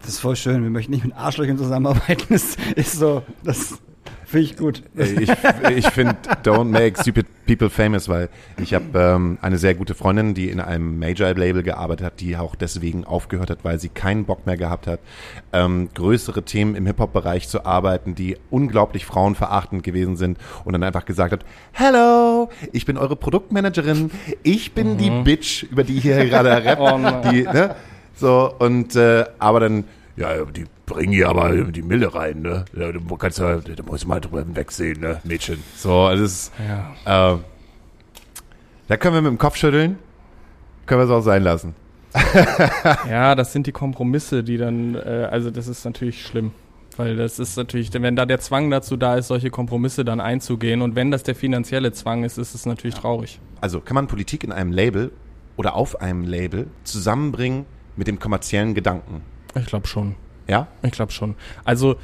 Das ist voll schön. Wir möchten nicht mit Arschlöchern zusammenarbeiten. Das ist so, das finde ich gut. Ich, ich finde Don't Make Stupid People Famous, weil ich habe ähm, eine sehr gute Freundin, die in einem Major-Label gearbeitet hat, die auch deswegen aufgehört hat, weil sie keinen Bock mehr gehabt hat, ähm, größere Themen im Hip-Hop-Bereich zu arbeiten, die unglaublich frauenverachtend gewesen sind und dann einfach gesagt hat, Hello, ich bin eure Produktmanagerin, ich bin die Bitch, über die hier gerade [laughs] rappt, Oh die, ne? So, und äh, aber dann, ja, die bringen hier aber die Mille rein, ne? Ja, du kannst ja, da musst du mal drüber wegsehen, ne, Mädchen. So, also das ist, Ja. äh, da können wir mit dem Kopf schütteln, können wir es auch sein lassen. [laughs] Ja, das sind die Kompromisse, die dann, äh, also das ist natürlich schlimm. Weil das ist natürlich, wenn da der Zwang dazu da ist, solche Kompromisse dann einzugehen und wenn das der finanzielle Zwang ist, ist es natürlich traurig. Also kann man Politik in einem Label oder auf einem Label zusammenbringen mit dem kommerziellen Gedanken. Ich glaube schon. Ja? Ich glaube schon. Also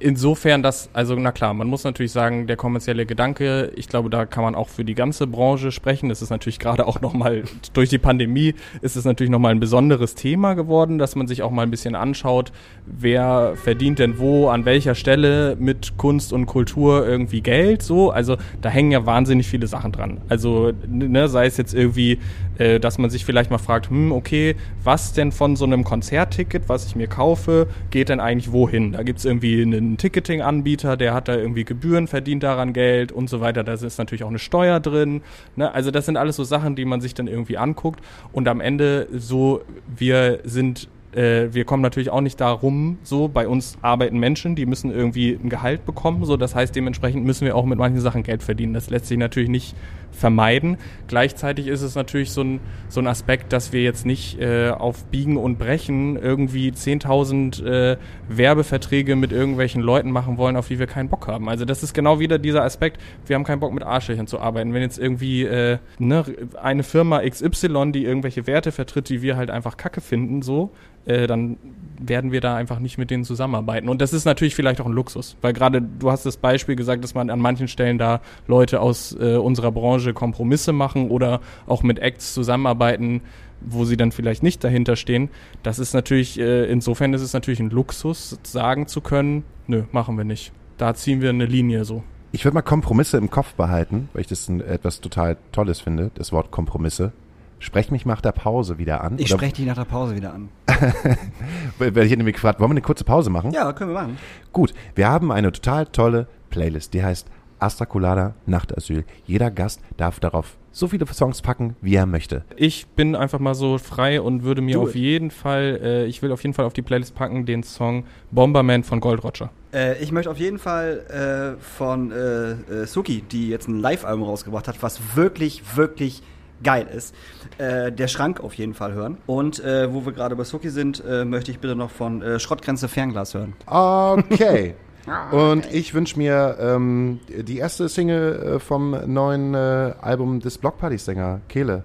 insofern, dass, also na klar, man muss natürlich sagen, der kommerzielle Gedanke, ich glaube, da kann man auch für die ganze Branche sprechen. Das ist natürlich gerade auch nochmal, durch die Pandemie ist es natürlich nochmal ein besonderes Thema geworden, dass man sich auch mal ein bisschen anschaut, wer verdient denn wo, an welcher Stelle mit Kunst und Kultur irgendwie Geld, so. Also da hängen ja wahnsinnig viele Sachen dran. Also, ne, sei es jetzt irgendwie, äh, dass man sich vielleicht mal fragt, hm, okay, was denn von so einem Konzertticket, was ich mir kaufe, geht denn eigentlich wohin? Da gibt's irgendwie einen Ticketing-Anbieter, der hat da irgendwie Gebühren, verdient daran Geld und so weiter. Da ist natürlich auch eine Steuer drin. Ne? Also das sind alles so Sachen, die man sich dann irgendwie anguckt. Und am Ende so, wir sind äh, wir kommen natürlich auch nicht darum, so bei uns arbeiten Menschen, die müssen irgendwie ein Gehalt bekommen, so das heißt dementsprechend müssen wir auch mit manchen Sachen Geld verdienen. Das lässt sich natürlich nicht vermeiden. Gleichzeitig ist es natürlich so ein, so ein Aspekt, dass wir jetzt nicht äh, auf Biegen und Brechen irgendwie 10.000 äh, Werbeverträge mit irgendwelchen Leuten machen wollen, auf die wir keinen Bock haben. Also das ist genau wieder dieser Aspekt, wir haben keinen Bock mit Arschlöchern zu arbeiten. Wenn jetzt irgendwie äh, ne, eine Firma XY, die irgendwelche Werte vertritt, die wir halt einfach kacke finden, so, äh, dann werden wir da einfach nicht mit denen zusammenarbeiten. Und das ist natürlich vielleicht auch ein Luxus, weil gerade du hast das Beispiel gesagt, dass man an manchen Stellen da Leute aus äh, unserer Branche Branche Kompromisse machen oder auch mit Acts zusammenarbeiten, wo sie dann vielleicht nicht dahinter stehen. Das ist natürlich, äh, insofern ist es natürlich ein Luxus, sagen zu können, nö, machen wir nicht. Da ziehen wir eine Linie so. Ich würde mal Kompromisse im Kopf behalten, weil ich das ein, etwas total Tolles finde, das Wort Kompromisse. Sprech mich nach der Pause wieder an. Ich spreche dich nach der Pause wieder an. [laughs] Weil ich nämlich gefragt, wollen wir eine kurze Pause machen? Ja, können wir machen. Gut, wir haben eine total tolle Playlist, die heißt Asta Colada Nachtasyl. Jeder Gast darf darauf so viele Songs packen, wie er möchte. Ich bin einfach mal so frei und würde mir Do auf it. jeden Fall, äh, ich will auf jeden Fall auf die Playlist packen den Song Bomberman von Gold Roger. Äh, ich möchte auf jeden Fall äh, von äh, äh, Suki, die jetzt ein Live-Album rausgebracht hat, was wirklich, wirklich geil ist, äh, der Schrank auf jeden Fall hören. Und äh, wo wir gerade bei Suki sind, äh, möchte ich bitte noch von äh, Schrottgrenze Fernglas hören. Okay. [laughs] Und ich wünsche mir ähm, die erste Single äh, vom neuen äh, Album des Blockparty-Sänger, Kehle.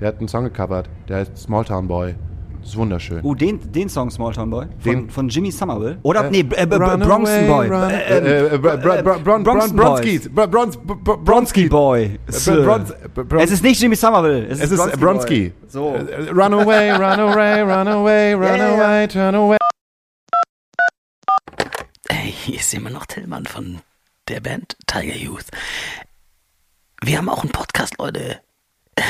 Der hat einen Song gecovert, der heißt Smalltown Boy. Das ist wunderschön. Oh, den, den Song Smalltown Boy von, Den- von Jimmy Somerville. Oder, Äh, nee, äh, b- Run Bronxton away, Boy. Bronski. Boy. Es ist nicht Jimmy Somerville. Es, Es ist Bronski. Boy. So. Äh, Run away, run away, run away, [laughs] run away, turn away. Hier ist immer noch Tillmann von der Band Tiger Youth. Wir haben auch einen Podcast, Leute. [laughs]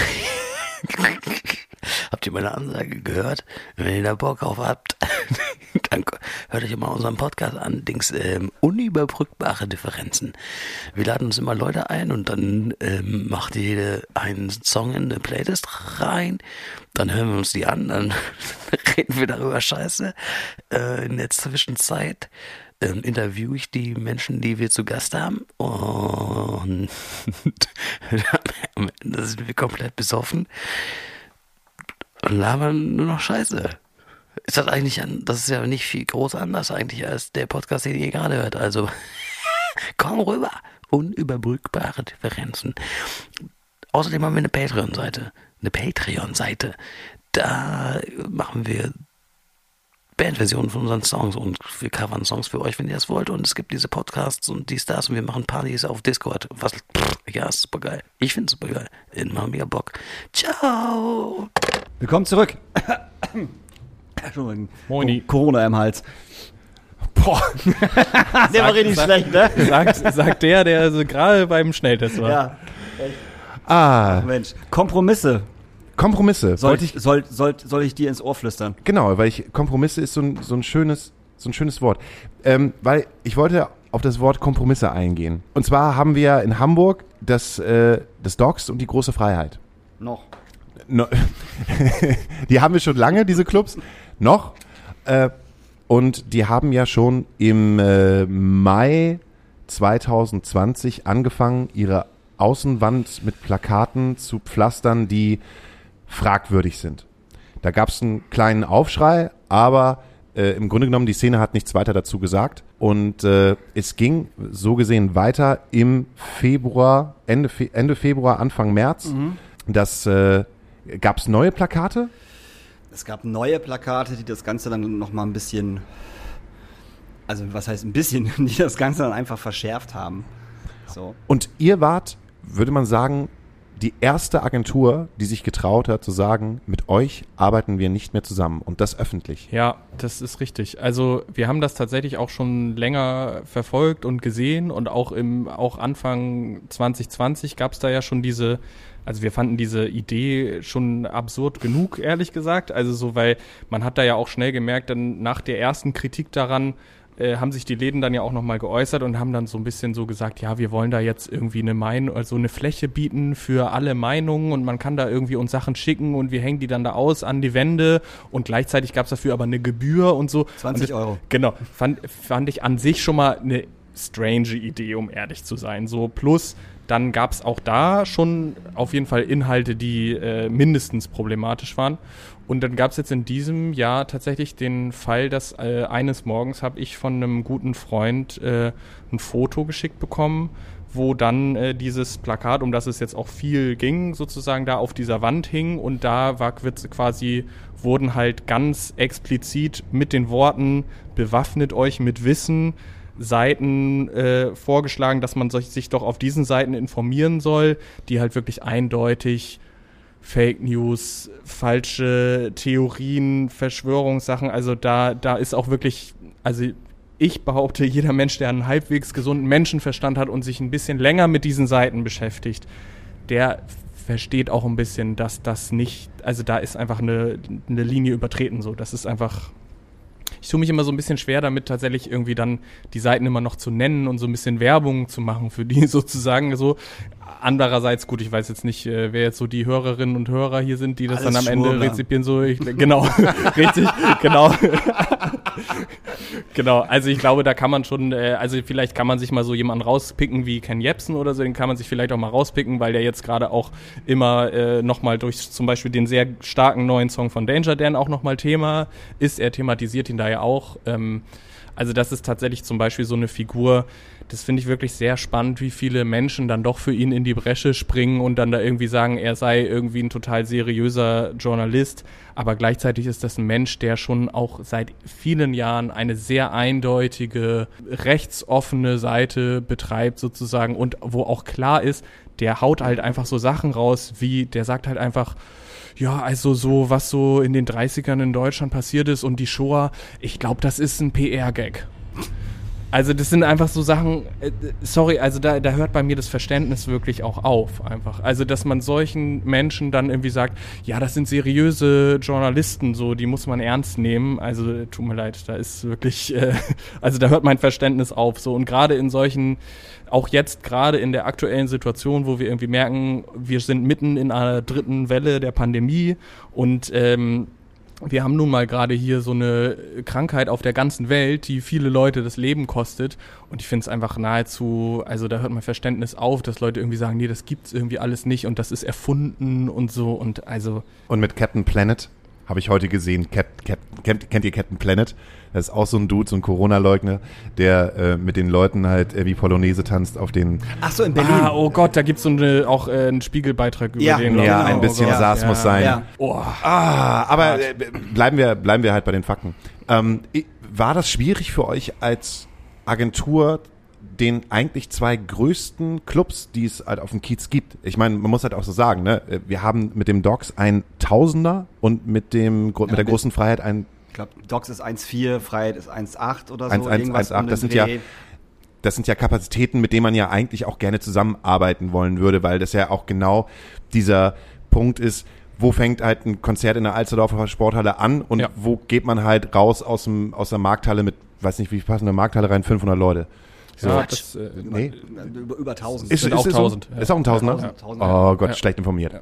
habt ihr meine Ansage gehört? Wenn ihr da Bock auf habt, [laughs] dann hört euch mal unseren Podcast an. Dings, ähm, unüberbrückbare Differenzen. Wir laden uns immer Leute ein und dann ähm, macht jede einen Song in eine Playlist rein. Dann hören wir uns die an, dann [laughs] reden wir darüber Scheiße. Äh, in der Zwischenzeit ähm, interviewe ich die Menschen, die wir zu Gast haben. Und [laughs] am Ende sind wir komplett besoffen und labern nur noch Scheiße. Ist das eigentlich an, das ist ja nicht viel groß anders eigentlich als der Podcast, den ihr gerade hört. Also [laughs] komm rüber. Unüberbrückbare Differenzen. Außerdem haben wir eine Patreon-Seite. Eine Patreon-Seite. Da machen wir Bandversionen von unseren Songs und wir covern Songs für euch, wenn ihr das wollt. Und es gibt diese Podcasts und dies, das und wir machen Partys auf Discord. Was, pff, ja, ist super geil. Ich finde es super geil. Immer mega Bock. Ciao. Willkommen zurück. [coughs] Entschuldigung. Moini. Co- Corona im Hals. Boah. [laughs] Der war richtig schlecht, ne? [laughs] Sagt, sagt der, der also gerade beim Schnelltest war. Ja. Ah, Mensch. Kompromisse. Kompromisse. Soll ich, soll, soll, soll ich dir ins Ohr flüstern? genau, weil ich, Kompromisse ist so ein, so ein schönes, so ein schönes Wort. Ähm, weil ich wollte auf das Wort Kompromisse eingehen. Und zwar haben wir in Hamburg das, äh, das Dogs und die große Freiheit. Noch. No, [laughs] die haben wir schon lange, diese Clubs. Noch. Äh, und die haben ja schon im äh, Mai 2020 angefangen, ihre Außenwand mit Plakaten zu pflastern, die fragwürdig sind. Da gab es einen kleinen Aufschrei, aber äh, im Grunde genommen, die Szene hat nichts weiter dazu gesagt. Und äh, es ging so gesehen weiter im Februar, Ende, Fe Ende Februar, Anfang März. Das äh, gab es neue Plakate. Es gab neue Plakate, die das Ganze dann noch mal ein bisschen, also was heißt ein bisschen, [laughs] die das Ganze dann einfach verschärft haben. So. Und ihr wart, würde man sagen, die erste Agentur, die sich getraut hat zu sagen, mit euch arbeiten wir nicht mehr zusammen und das öffentlich. Ja, das ist richtig. Also wir haben das tatsächlich auch schon länger verfolgt und gesehen und auch im auch Anfang 2020 gab es da ja schon diese, also wir fanden diese Idee schon absurd genug, ehrlich gesagt. Also so, weil man hat da ja auch schnell gemerkt, dann nach der ersten Kritik daran äh, haben sich die Läden dann ja auch nochmal geäußert und haben dann so ein bisschen so gesagt, ja, wir wollen da jetzt irgendwie eine Meinung, also eine Fläche bieten für alle Meinungen und man kann da irgendwie uns Sachen schicken und wir hängen die dann da aus an die Wände und gleichzeitig gab es dafür aber eine Gebühr und so. 20 und das, Euro. Genau, fand, fand ich an sich schon mal eine strange Idee, um ehrlich zu sein. So plus dann gab es auch da schon auf jeden Fall Inhalte, die äh, mindestens problematisch waren. Und dann gab es jetzt in diesem Jahr tatsächlich den Fall, dass äh, eines Morgens habe ich von einem guten Freund äh, ein Foto geschickt bekommen, wo dann äh, dieses Plakat, um das es jetzt auch viel ging, sozusagen da auf dieser Wand hing. Und da war quasi wurden halt ganz explizit mit den Worten bewaffnet euch mit Wissen Seiten äh, vorgeschlagen, dass man sich doch auf diesen Seiten informieren soll, die halt wirklich eindeutig Fake News, falsche Theorien, Verschwörungssachen, also da, da ist auch wirklich, also ich behaupte, jeder Mensch, der einen halbwegs gesunden Menschenverstand hat und sich ein bisschen länger mit diesen Seiten beschäftigt, der versteht auch ein bisschen, dass das nicht, also da ist einfach eine, eine Linie übertreten so. Das ist einfach. Ich tue mich immer so ein bisschen schwer damit, tatsächlich irgendwie dann die Seiten immer noch zu nennen und so ein bisschen Werbung zu machen für die [laughs] sozusagen so. Andererseits, gut, ich weiß jetzt nicht, äh, wer jetzt so die Hörerinnen und Hörer hier sind, die das Alles dann am Ende rezipieren, so, ich, genau, [laughs] richtig, genau. [laughs] genau, also ich glaube, da kann man schon, äh, also vielleicht kann man sich mal so jemanden rauspicken wie Ken Jebsen oder so, den kann man sich vielleicht auch mal rauspicken, weil der jetzt gerade auch immer äh, nochmal durch zum Beispiel den sehr starken neuen Song von Danger Dan auch nochmal Thema ist. Er thematisiert ihn da ja auch. Ähm, also das ist tatsächlich zum Beispiel so eine Figur, das finde ich wirklich sehr spannend, wie viele Menschen dann doch für ihn in die Bresche springen und dann da irgendwie sagen, er sei irgendwie ein total seriöser Journalist. Aber gleichzeitig ist das ein Mensch, der schon auch seit vielen Jahren eine sehr eindeutige, rechtsoffene Seite betreibt sozusagen und wo auch klar ist, der haut halt einfach so Sachen raus, wie der sagt halt einfach, ja, also so, was so in den 30ern in Deutschland passiert ist und die Shoah, ich glaube, das ist ein PR-Gag. Also das sind einfach so Sachen, äh, sorry, also da, da hört bei mir das Verständnis wirklich auch auf, einfach. Also dass man solchen Menschen dann irgendwie sagt, ja, das sind seriöse Journalisten, so, die muss man ernst nehmen. Also tut mir leid, da ist wirklich, äh, [laughs] also da hört mein Verständnis auf, so. Und gerade in solchen, auch jetzt gerade in der aktuellen Situation, wo wir irgendwie merken, wir sind mitten in einer dritten Welle der Pandemie und ähm, wir haben nun mal gerade hier so eine Krankheit auf der ganzen Welt, die viele Leute das Leben kostet. Und ich finde es einfach nahezu, also da hört mein Verständnis auf, dass Leute irgendwie sagen, nee, das gibt's irgendwie alles nicht und das ist erfunden und so. Und also, Und mit Captain Planet habe ich heute gesehen. Cap, Cap, kennt, kennt ihr Captain Planet? Das ist auch so ein Dude, so ein Corona-Leugner, der äh, mit den Leuten halt äh, wie Polonaise tanzt auf den. Ach so, in Berlin. ah, oh Gott, da gibt's so eine, auch äh, einen Spiegelbeitrag über Ja, den. Ja, Oh ein bisschen Gott, Saß ja. muss sein. Ja. Oh, Ah, aber äh, bleiben wir, bleiben wir halt bei den Fakten. Ähm, war das schwierig für euch als Agentur, den eigentlich zwei größten Clubs, die es halt auf dem Kiez gibt? Ich meine, man muss halt auch so sagen, ne? Wir haben mit dem Docs ein Tausender und mit dem mit der mit- großen Freiheit ein Ich glaube, Docs ist 1,4, Freiheit ist 1,8 oder so. 1,1, irgendwas 1,8, um das den sind ja- das sind ja Kapazitäten, mit denen man ja eigentlich auch gerne zusammenarbeiten wollen würde, weil das ja auch genau dieser Punkt ist, wo fängt halt ein Konzert in der Alsterdorfer Sporthalle an und Ja. wo geht man halt raus aus, dem, aus der Markthalle mit, weiß nicht, wie passen in der Markthalle rein, 500 Leute. So. ja, das, äh, nee. Über, über 1000. Ist, sind ist, auch ist, 1000, So? ja. Ist auch ein Tausender? Tausend, Tausend, ja. oh Gott, Ja. schlecht informiert. Ja.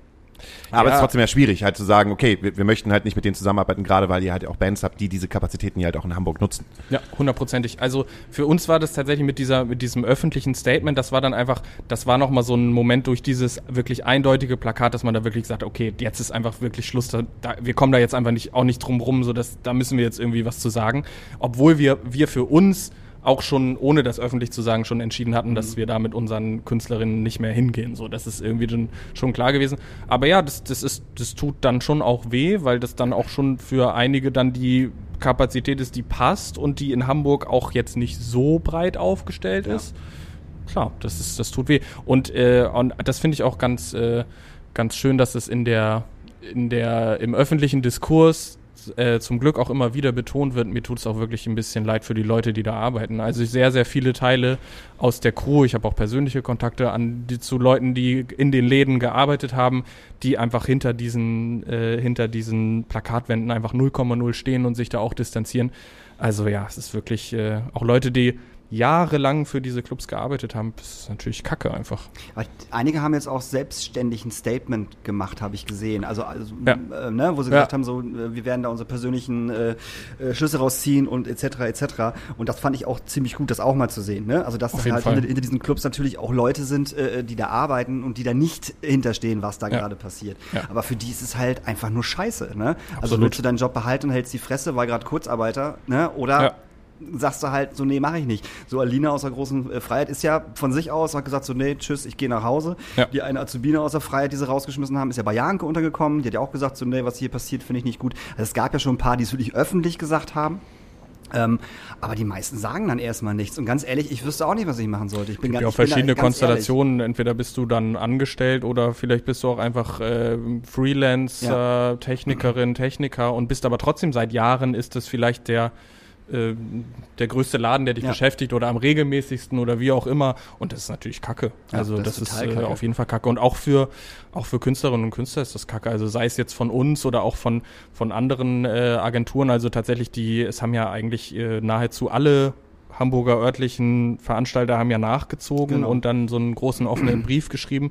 Aber es ist trotzdem ja schwierig, halt zu sagen, okay, wir, wir möchten halt nicht mit denen zusammenarbeiten, gerade weil ihr halt auch Bands habt, die diese Kapazitäten ja halt auch in Hamburg nutzen. Ja, hundertprozentig. Also für uns war das tatsächlich mit dieser, mit diesem öffentlichen Statement, das war dann einfach, das war nochmal so ein Moment durch dieses wirklich eindeutige Plakat, dass man da wirklich gesagt hat, okay, jetzt ist einfach wirklich Schluss, da, da, wir kommen da jetzt einfach nicht, auch nicht drum rum, so dass, da müssen wir jetzt irgendwie was zu sagen. Obwohl wir, wir für uns auch schon, ohne das öffentlich zu sagen, schon entschieden hatten, dass wir da mit unseren Künstlerinnen nicht mehr hingehen. So, das ist irgendwie schon, schon klar gewesen. Aber ja, das, das ist, das tut dann schon auch weh, weil das dann auch schon für einige dann die Kapazität ist, die passt und die in Hamburg auch jetzt nicht so breit aufgestellt ist. Klar, das ist, das tut weh. Und, äh, und das finde ich auch ganz, äh, ganz schön, dass es in der, in der, im öffentlichen Diskurs äh, zum Glück auch immer wieder betont wird. Mir tut es auch wirklich ein bisschen leid für die Leute, die da arbeiten. Also sehr, sehr viele Teile aus der Crew. Ich habe auch persönliche Kontakte an die, zu Leuten, die in den Läden gearbeitet haben, die einfach hinter diesen, äh, hinter diesen Plakatwänden einfach 0,0 stehen und sich da auch distanzieren. Also ja, es ist wirklich äh, auch Leute, die jahrelang für diese Clubs gearbeitet haben, das ist natürlich Kacke einfach. Einige haben jetzt auch selbstständig ein Statement gemacht, habe ich gesehen. Also, also Ja. äh, ne, wo sie Ja. gesagt haben, so, äh, wir werden da unsere persönlichen äh, äh, Schlüsse rausziehen und etc. etc. Und das fand ich auch ziemlich gut, das auch mal zu sehen. Ne? Also, dass Auf da jeden halt hinter, hinter diesen Clubs natürlich auch Leute sind, äh, die da arbeiten und die da nicht hinterstehen, was da Ja. gerade passiert. Aber für die ist es halt einfach nur Scheiße. Ne? Also Absolut. willst du deinen Job behalten und hältst die Fresse, weil gerade Kurzarbeiter, ne? Oder. Sagst du halt so, nee, mache ich nicht. So Alina aus der großen äh, Freiheit ist ja von sich aus, hat gesagt so, nee, tschüss, ich gehe nach Hause. Ja. Die eine Azubine aus der Freiheit, die sie rausgeschmissen haben, ist ja bei Janke untergekommen. Die hat ja auch gesagt so, nee, was hier passiert, finde ich nicht gut. Also es gab ja schon ein paar, die es wirklich öffentlich gesagt haben. Ähm, aber die meisten sagen dann erstmal nichts. Und ganz ehrlich, ich wüsste auch nicht, was ich machen sollte. Ich bin gibt ganz, ja auch verschiedene Konstellationen. Entweder bist du dann angestellt oder vielleicht bist du auch einfach äh, Freelancer, Technikerin, Techniker und bist aber trotzdem seit Jahren ist es vielleicht der äh, der größte Laden, der dich Ja. beschäftigt oder am regelmäßigsten oder wie auch immer. Und das ist natürlich Kacke. Ja, Also das das, ist ist, äh, auf jeden Fall Kacke. Und auch für auch für Künstlerinnen und Künstler ist das Kacke. Also sei es jetzt von uns oder auch von von anderen äh, Agenturen. Also tatsächlich die, es haben ja eigentlich äh, nahezu alle Hamburger örtlichen Veranstalter haben ja nachgezogen Genau. und dann so einen großen offenen Brief geschrieben.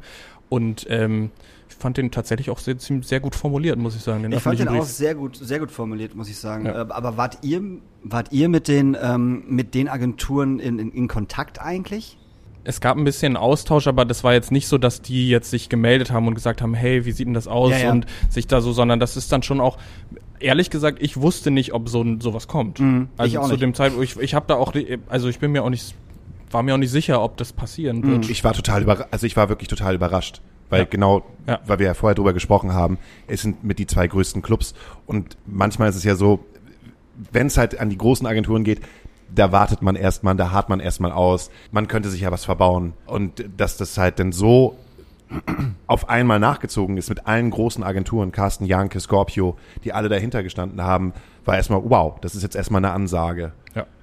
Und ähm, ich fand den tatsächlich auch sehr, sehr gut formuliert, muss ich sagen. Den Ich fand den öffentlichen auch sehr gut, sehr gut formuliert, muss ich sagen. Ja. Äh, Aber wart ihr, wart ihr mit den, ähm, mit den Agenturen in, in, in Kontakt eigentlich? Es gab ein bisschen Austausch, aber das war jetzt nicht so, dass die jetzt sich gemeldet haben und gesagt haben, hey, wie sieht denn das aus? Ja, ja. Und sich da so, sondern das ist dann schon auch, ehrlich gesagt, ich wusste nicht, ob so sowas kommt. Mhm, ich also auch zu nicht. dem Zeitpunkt, ich, ich habe da auch, also ich bin mir auch nicht, war mir auch nicht sicher, ob das passieren Mhm. wird. Ich war total überrascht, also ich war wirklich total überrascht, weil Ja. genau, Ja. weil wir ja vorher drüber gesprochen haben, es sind mit die zwei größten Clubs und manchmal ist es ja so, wenn es halt an die großen Agenturen geht, da wartet man erstmal, da hart man erstmal aus, man könnte sich ja was verbauen und dass das halt dann so [clears throat] auf einmal nachgezogen ist mit allen großen Agenturen, Carsten Janke, Scorpio, die alle dahinter gestanden haben, war erstmal, wow, das ist jetzt erstmal eine Ansage.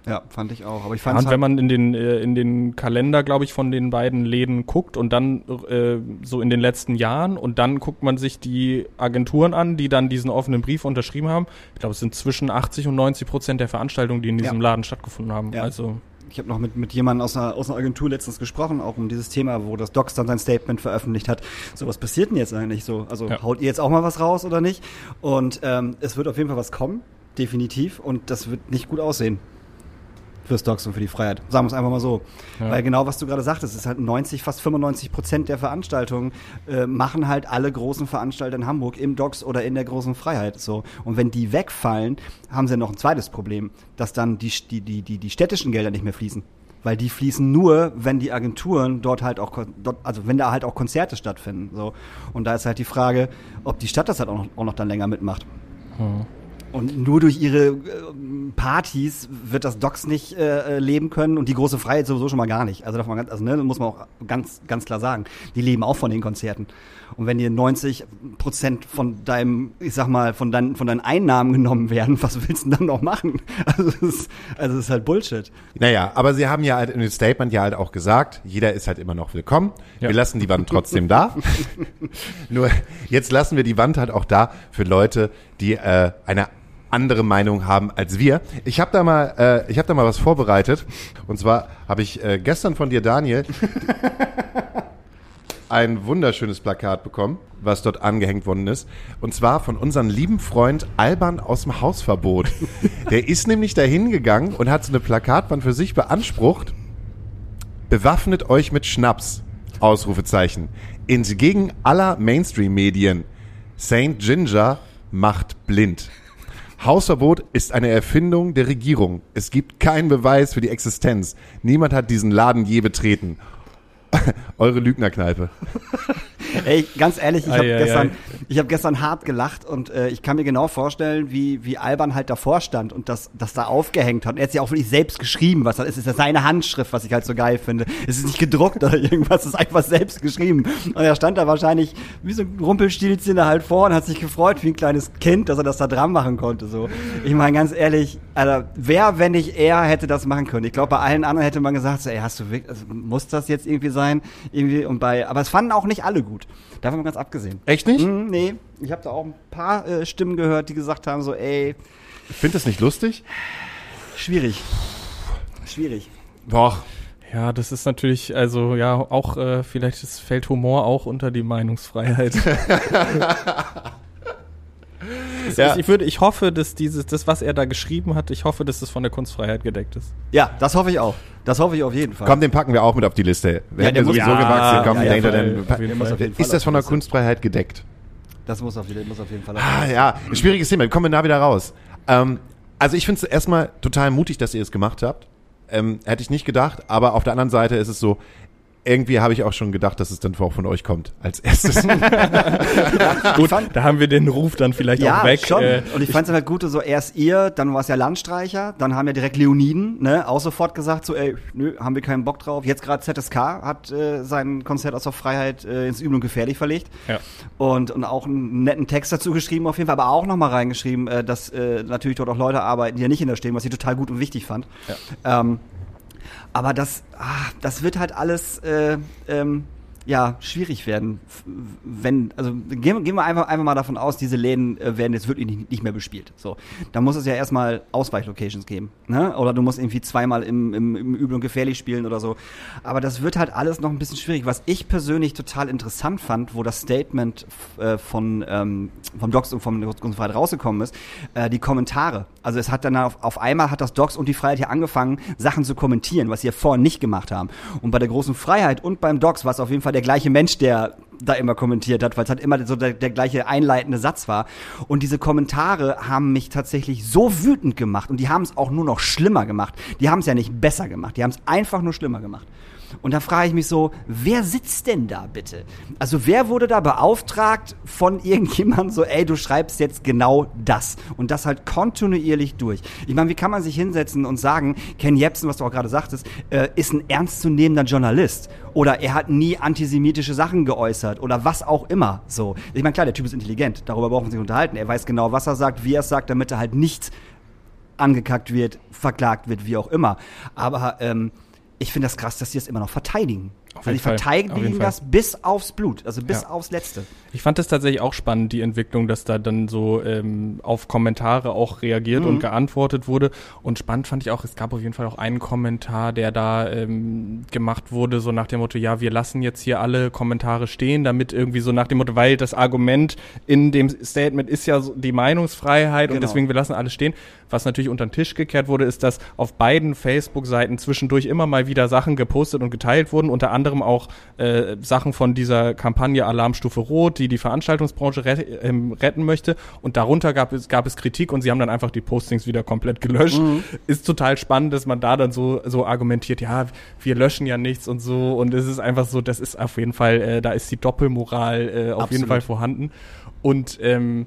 Ja. Ja, fand ich auch. Aber ich Ja, fand und es wenn halt, man in den, äh, in den Kalender, glaube ich, von den beiden Läden guckt und dann äh, so in den letzten Jahren und dann guckt man sich die Agenturen an, die dann diesen offenen Brief unterschrieben haben. Ich glaube, es sind zwischen 80 und 90 Prozent der Veranstaltungen, die in diesem Ja. Laden stattgefunden haben. Ja. Also ich habe noch mit, mit jemandem aus einer, aus einer Agentur letztens gesprochen, auch um dieses Thema, wo das Docs dann sein Statement veröffentlicht hat. So, was passiert denn jetzt eigentlich so? Also Ja. haut ihr jetzt auch mal was raus oder nicht? Und ähm, es wird auf jeden Fall was kommen, definitiv. Und das wird nicht gut aussehen. Fürs Docs und für die Freiheit. Sagen wir es einfach mal so. Ja. Weil genau was du gerade sagtest, ist halt 90, fast 95 Prozent der Veranstaltungen äh, machen halt alle großen Veranstalter in Hamburg im Docs oder in der großen Freiheit. So. Und wenn die wegfallen, haben sie noch ein zweites Problem, dass dann die, die, die, die, die städtischen Gelder nicht mehr fließen. Weil die fließen nur, wenn die Agenturen dort halt auch, dort, also wenn da halt auch Konzerte stattfinden. So. Und da ist halt die Frage, ob die Stadt das halt auch noch, auch noch dann länger mitmacht. Und nur durch ihre äh, Partys wird das Docs nicht äh, äh, leben können und die große Freiheit sowieso schon mal gar nicht. Also, darf man ganz, also ne, muss man auch ganz, ganz klar sagen. Die leben auch von den Konzerten. Und wenn dir 90 Prozent von deinem, ich sag mal, von, dein, von deinen Einnahmen genommen werden, was willst du denn dann noch machen? [laughs] Also, es ist, also, es ist halt Bullshit. Naja, aber sie haben ja halt in dem Statement ja halt auch gesagt, jeder ist halt immer noch willkommen. Ja. Wir lassen die Wand trotzdem da. [laughs] Nur jetzt lassen wir die Wand halt auch da für Leute, die äh, eine andere Meinung haben als wir. Ich habe da mal, äh, ich habe da mal was vorbereitet. Und zwar habe ich äh, gestern von dir, Daniel, [laughs] ein wunderschönes Plakat bekommen, was dort angehängt worden ist. Und zwar von unserem lieben Freund Alban aus dem Hausverbot. [laughs] Der ist nämlich dahin gegangen und hat so eine Plakatwand für sich beansprucht. Bewaffnet euch mit Schnaps. Ausrufezeichen. Entgegen aller Mainstream-Medien. Saint Ginger macht blind. Hausverbot ist eine Erfindung der Regierung. Es gibt keinen Beweis für die Existenz. Niemand hat diesen Laden je betreten. [laughs] Eure Lügnerkneipe. Ey, ganz ehrlich, ich habe gestern, ei. Ich habe gestern hart gelacht und äh, ich kann mir genau vorstellen, wie wie Alban halt davor stand und das das da aufgehängt hat. Und er hat ja auch wirklich selbst geschrieben, was das ist. Es ist seine Handschrift, was ich halt so geil finde. Es ist nicht gedruckt oder [laughs] irgendwas, es ist einfach selbst geschrieben. Und er stand da wahrscheinlich wie so ein Rumpelstilzchen da halt vor und hat sich gefreut wie ein kleines Kind, dass er das da dran machen konnte. So, ich meine ganz ehrlich, Alter, wer, wenn nicht er, hätte das machen können? Ich glaube, bei allen anderen hätte man gesagt, so, ey, hast du wirklich, also, muss das jetzt irgendwie sein? Irgendwie und bei, aber es fanden auch nicht alle gut. Davon ganz abgesehen. Echt nicht? Mm, nee, ich habe da auch ein paar äh, Stimmen gehört, die gesagt haben, so, ey, Ich finde das nicht lustig. schwierig. Schwierig. Boah. Ja, das ist natürlich, also ja, auch äh, vielleicht ist, fällt Humor auch unter die Meinungsfreiheit. [laughs] Das Ja. ist, ich würde, ich hoffe, dass dieses, das, was er da geschrieben hat, ich hoffe, dass es von der Kunstfreiheit gedeckt ist. Ja, das hoffe ich auch. Das hoffe ich auf jeden Fall. Komm, den packen wir auch mit auf die Liste. Wir Ja, hätten sowieso ja, gewachsen. Komm, ja, ja, jeden Fall. Fall Ist das von der. Kunstfreiheit gedeckt? Das muss auf, jeden- muss auf jeden Fall. Ah, ja, ein schwieriges Thema. Wie kommen wir da wieder raus? Ähm, also ich finde es erstmal total mutig, dass ihr es gemacht habt. Ähm, hätte ich nicht gedacht, aber auf der anderen Seite ist es so, irgendwie habe ich auch schon gedacht, dass es dann auch von euch kommt als erstes. [laughs] Gut, da haben wir den Ruf dann vielleicht ja, auch weg. schon. Äh, und ich fand es halt gut, so erst ihr, dann war es ja Landstreicher, dann haben ja direkt Leoniden, ne, auch sofort gesagt, so, ey, nö, haben wir keinen Bock drauf. Jetzt gerade ZSK hat äh, sein Konzert aus der Freiheit äh, ins Übel und Gefährlich verlegt. Ja. Und, und auch einen netten Text dazu geschrieben, auf jeden Fall, aber auch nochmal reingeschrieben, äh, dass äh, natürlich dort auch Leute arbeiten, die ja nicht in der stehen, was ich total gut und wichtig fand. Ähm, aber das, ah, das wird halt alles äh, ähm, ja schwierig werden, wenn also gehen, gehen wir einfach einfach mal davon aus, diese Läden äh, werden jetzt wirklich nicht, nicht mehr bespielt. So, da muss es ja erstmal Ausweichlocations geben, ne? Oder du musst irgendwie zweimal im, im, im Übel und gefährlich spielen oder so. Aber das wird halt alles noch ein bisschen schwierig. Was ich persönlich total interessant fand, wo das Statement äh, von ähm, vom Docs und vom Docs und Freiheit rausgekommen ist, äh, die Kommentare. Also es hat dann auf, auf einmal hat das Docs und die Freiheit hier angefangen, Sachen zu kommentieren, was sie ja vorher nicht gemacht haben. Und bei der großen Freiheit und beim Docs war es auf jeden Fall der gleiche Mensch, der da immer kommentiert hat, weil es halt immer so der, der gleiche einleitende Satz war. Und diese Kommentare haben mich tatsächlich so wütend gemacht und die haben es auch nur noch schlimmer gemacht. Die haben es ja nicht besser gemacht, die haben es einfach nur schlimmer gemacht. Und da frage ich mich so, wer sitzt denn da bitte? Also wer wurde da beauftragt von [laughs] irgendjemandem so, ey, du schreibst jetzt genau das und das halt kontinuierlich durch. Ich meine, wie kann man sich hinsetzen und sagen, Ken Jebsen, was du auch gerade sagtest, äh, ist ein ernstzunehmender Journalist oder er hat nie antisemitische Sachen geäußert oder was auch immer. So, ich meine, klar, der Typ ist intelligent, darüber brauchen wir uns unterhalten. Er weiß genau, was er sagt, wie er es sagt, damit er halt nicht angekackt wird, verklagt wird, wie auch immer. Aber ähm, ich finde das krass, dass die das immer noch verteidigen. Auf also die verteidigen das bis aufs Blut, also bis Ja. aufs Letzte. Ich fand das tatsächlich auch spannend, die Entwicklung, dass da dann so ähm, auf Kommentare auch reagiert Mhm. und geantwortet wurde. Und spannend fand ich auch, es gab auf jeden Fall auch einen Kommentar, der da ähm, gemacht wurde, so nach dem Motto, ja, wir lassen jetzt hier alle Kommentare stehen, damit irgendwie so nach dem Motto, weil das Argument in dem Statement ist ja so die Meinungsfreiheit und Genau. deswegen wir lassen alles stehen. Was natürlich unter den Tisch gekehrt wurde, ist, dass auf beiden Facebook-Seiten zwischendurch immer mal wieder Sachen gepostet und geteilt wurden, unter anderem auch äh, Sachen von dieser Kampagne Alarmstufe Rot, die die Veranstaltungsbranche ähm, retten möchte. Und darunter gab es, gab es Kritik und sie haben dann einfach die Postings wieder komplett gelöscht. Ist total spannend, dass man da dann so, so argumentiert, ja, wir löschen ja nichts und so. Und es ist einfach so, das ist auf jeden Fall, äh, da ist die Doppelmoral äh, auf jeden Absolut. Fall vorhanden. Und ähm,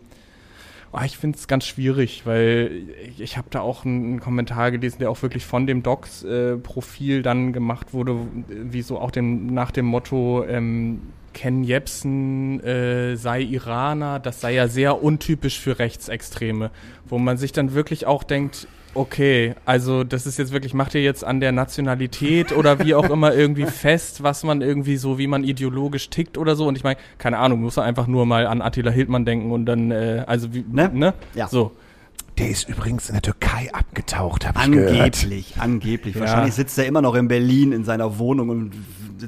Oh, ich finde es ganz schwierig, weil ich, ich habe da auch einen, Kommentar gelesen, der auch wirklich von dem Docs-Profil dann gemacht wurde, wie so auch dem, nach dem Motto, ähm, Ken Jebsen äh, sei Iraner, das sei ja sehr untypisch für Rechtsextreme, wo man sich dann wirklich auch denkt, okay, also das ist jetzt wirklich, macht ihr jetzt an der Nationalität oder wie auch immer irgendwie fest, was man irgendwie so, wie man ideologisch tickt oder so. Und ich meine, keine Ahnung, muss man einfach nur mal an Attila Hildmann denken und dann, äh, also wie, Ne? ne? Ja. So. Der ist übrigens in der Türkei abgetaucht, habe ich gehört. Angeblich, angeblich. Ja. Wahrscheinlich sitzt er immer noch in Berlin in seiner Wohnung und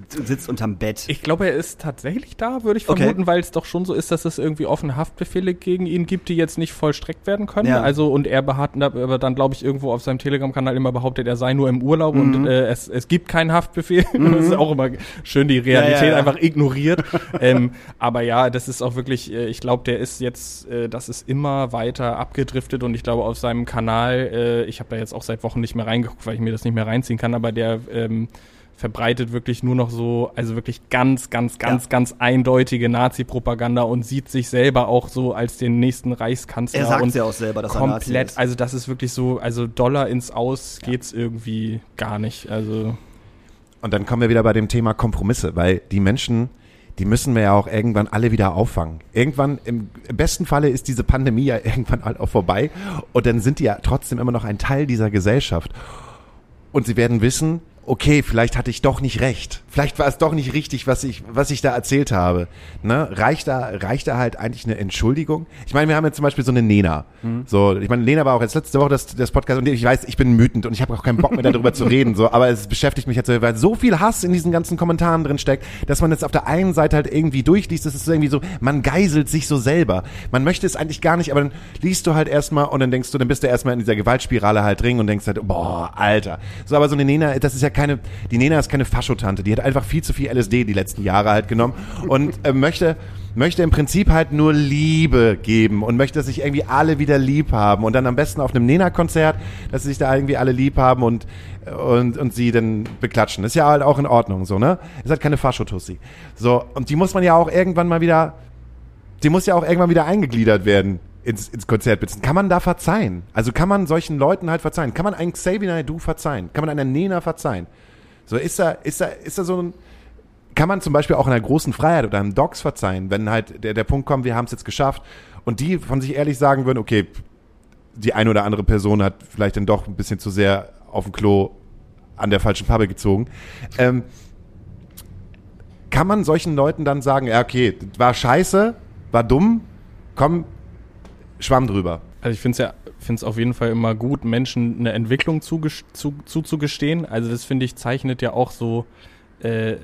sitzt unterm Bett. Ich glaube, er ist tatsächlich da, würde ich Okay. vermuten, weil es doch schon so ist, dass es irgendwie offene Haftbefehle gegen ihn gibt, die jetzt nicht vollstreckt werden können. Ja. Also und er behat, aber dann glaube ich irgendwo auf seinem Telegram-Kanal immer behauptet, er sei nur im Urlaub Mhm. und äh, es, es gibt keinen Haftbefehl. [laughs] Das ist auch immer schön die Realität Ja, ja, ja. einfach ignoriert. ähm, aber ja, das ist auch wirklich, äh, ich glaube, der ist jetzt, äh, das ist immer weiter abgedriftet und ich glaube auf seinem Kanal, äh, ich habe da jetzt auch seit Wochen nicht mehr reingeguckt, weil ich mir das nicht mehr reinziehen kann, aber der ähm, verbreitet wirklich nur noch so, also wirklich ganz, ganz, ganz, Ja. ganz eindeutige Nazi-Propaganda und sieht sich selber auch so als den nächsten Reichskanzler. Er sagt und ja auch selber, dass er Nazi komplett, ist. also das ist wirklich so, also Dollar ins Aus geht's irgendwie gar nicht. Also Und dann kommen wir wieder bei dem Thema Kompromisse, weil die Menschen, die müssen wir ja auch irgendwann alle wieder auffangen. Irgendwann, im besten Falle ist diese Pandemie ja [laughs] irgendwann halt auch vorbei und dann sind die ja trotzdem immer noch ein Teil dieser Gesellschaft. Und sie werden wissen, okay, vielleicht hatte ich doch nicht recht. Vielleicht war es doch nicht richtig, was ich, was ich da erzählt habe. Ne? Reicht da, reicht da halt eigentlich eine Entschuldigung? Ich meine, wir haben jetzt zum Beispiel so eine Nena. So, ich meine, Lena war auch jetzt letzte Woche das, das Podcast und ich weiß, ich bin wütend und ich habe auch keinen Bock mehr darüber zu reden, so, aber es beschäftigt mich jetzt, so, weil so viel Hass in diesen ganzen Kommentaren drin steckt, dass man jetzt auf der einen Seite halt irgendwie durchliest, das ist irgendwie so, man geiselt sich so selber. Man möchte es eigentlich gar nicht, aber dann liest du halt erstmal und dann denkst du, dann bist du erstmal in dieser Gewaltspirale halt drin und denkst halt, boah, Alter. So, aber so eine Nena, das ist ja keine, die Nena ist keine Faschotante, die hat einfach viel zu viel LSD die letzten Jahre halt genommen und äh, möchte, möchte im Prinzip halt nur Liebe geben und möchte, dass sich irgendwie alle wieder lieb haben und dann am besten auf einem Nena-Konzert, dass sie sich da irgendwie alle lieb haben und, und, und sie dann beklatschen. Ist ja halt auch in Ordnung, so, ne? Ist halt keine Faschotussi. So, und die muss man ja auch irgendwann mal wieder, die muss ja auch irgendwann wieder eingegliedert werden ins, ins Konzert Kann man da verzeihen? Also kann man solchen Leuten halt verzeihen? Kann man einen Xavier Naidoo verzeihen? Kann man einer Nena verzeihen? So, ist da, ist da, ist da so ein, kann man zum Beispiel auch einer großen Freiheit oder einem Docs verzeihen, wenn halt der, der Punkt kommt, wir haben es jetzt geschafft und die von sich ehrlich sagen würden, okay, die eine oder andere Person hat vielleicht dann doch ein bisschen zu sehr auf dem Klo an der falschen Pappe gezogen. Ähm, kann man solchen Leuten dann sagen, ja, okay, war scheiße, war dumm, komm, schwamm drüber. Also ich finde es ja finde es auf jeden Fall immer gut, Menschen eine Entwicklung zuzugestehen. Also das finde ich zeichnet ja auch so äh,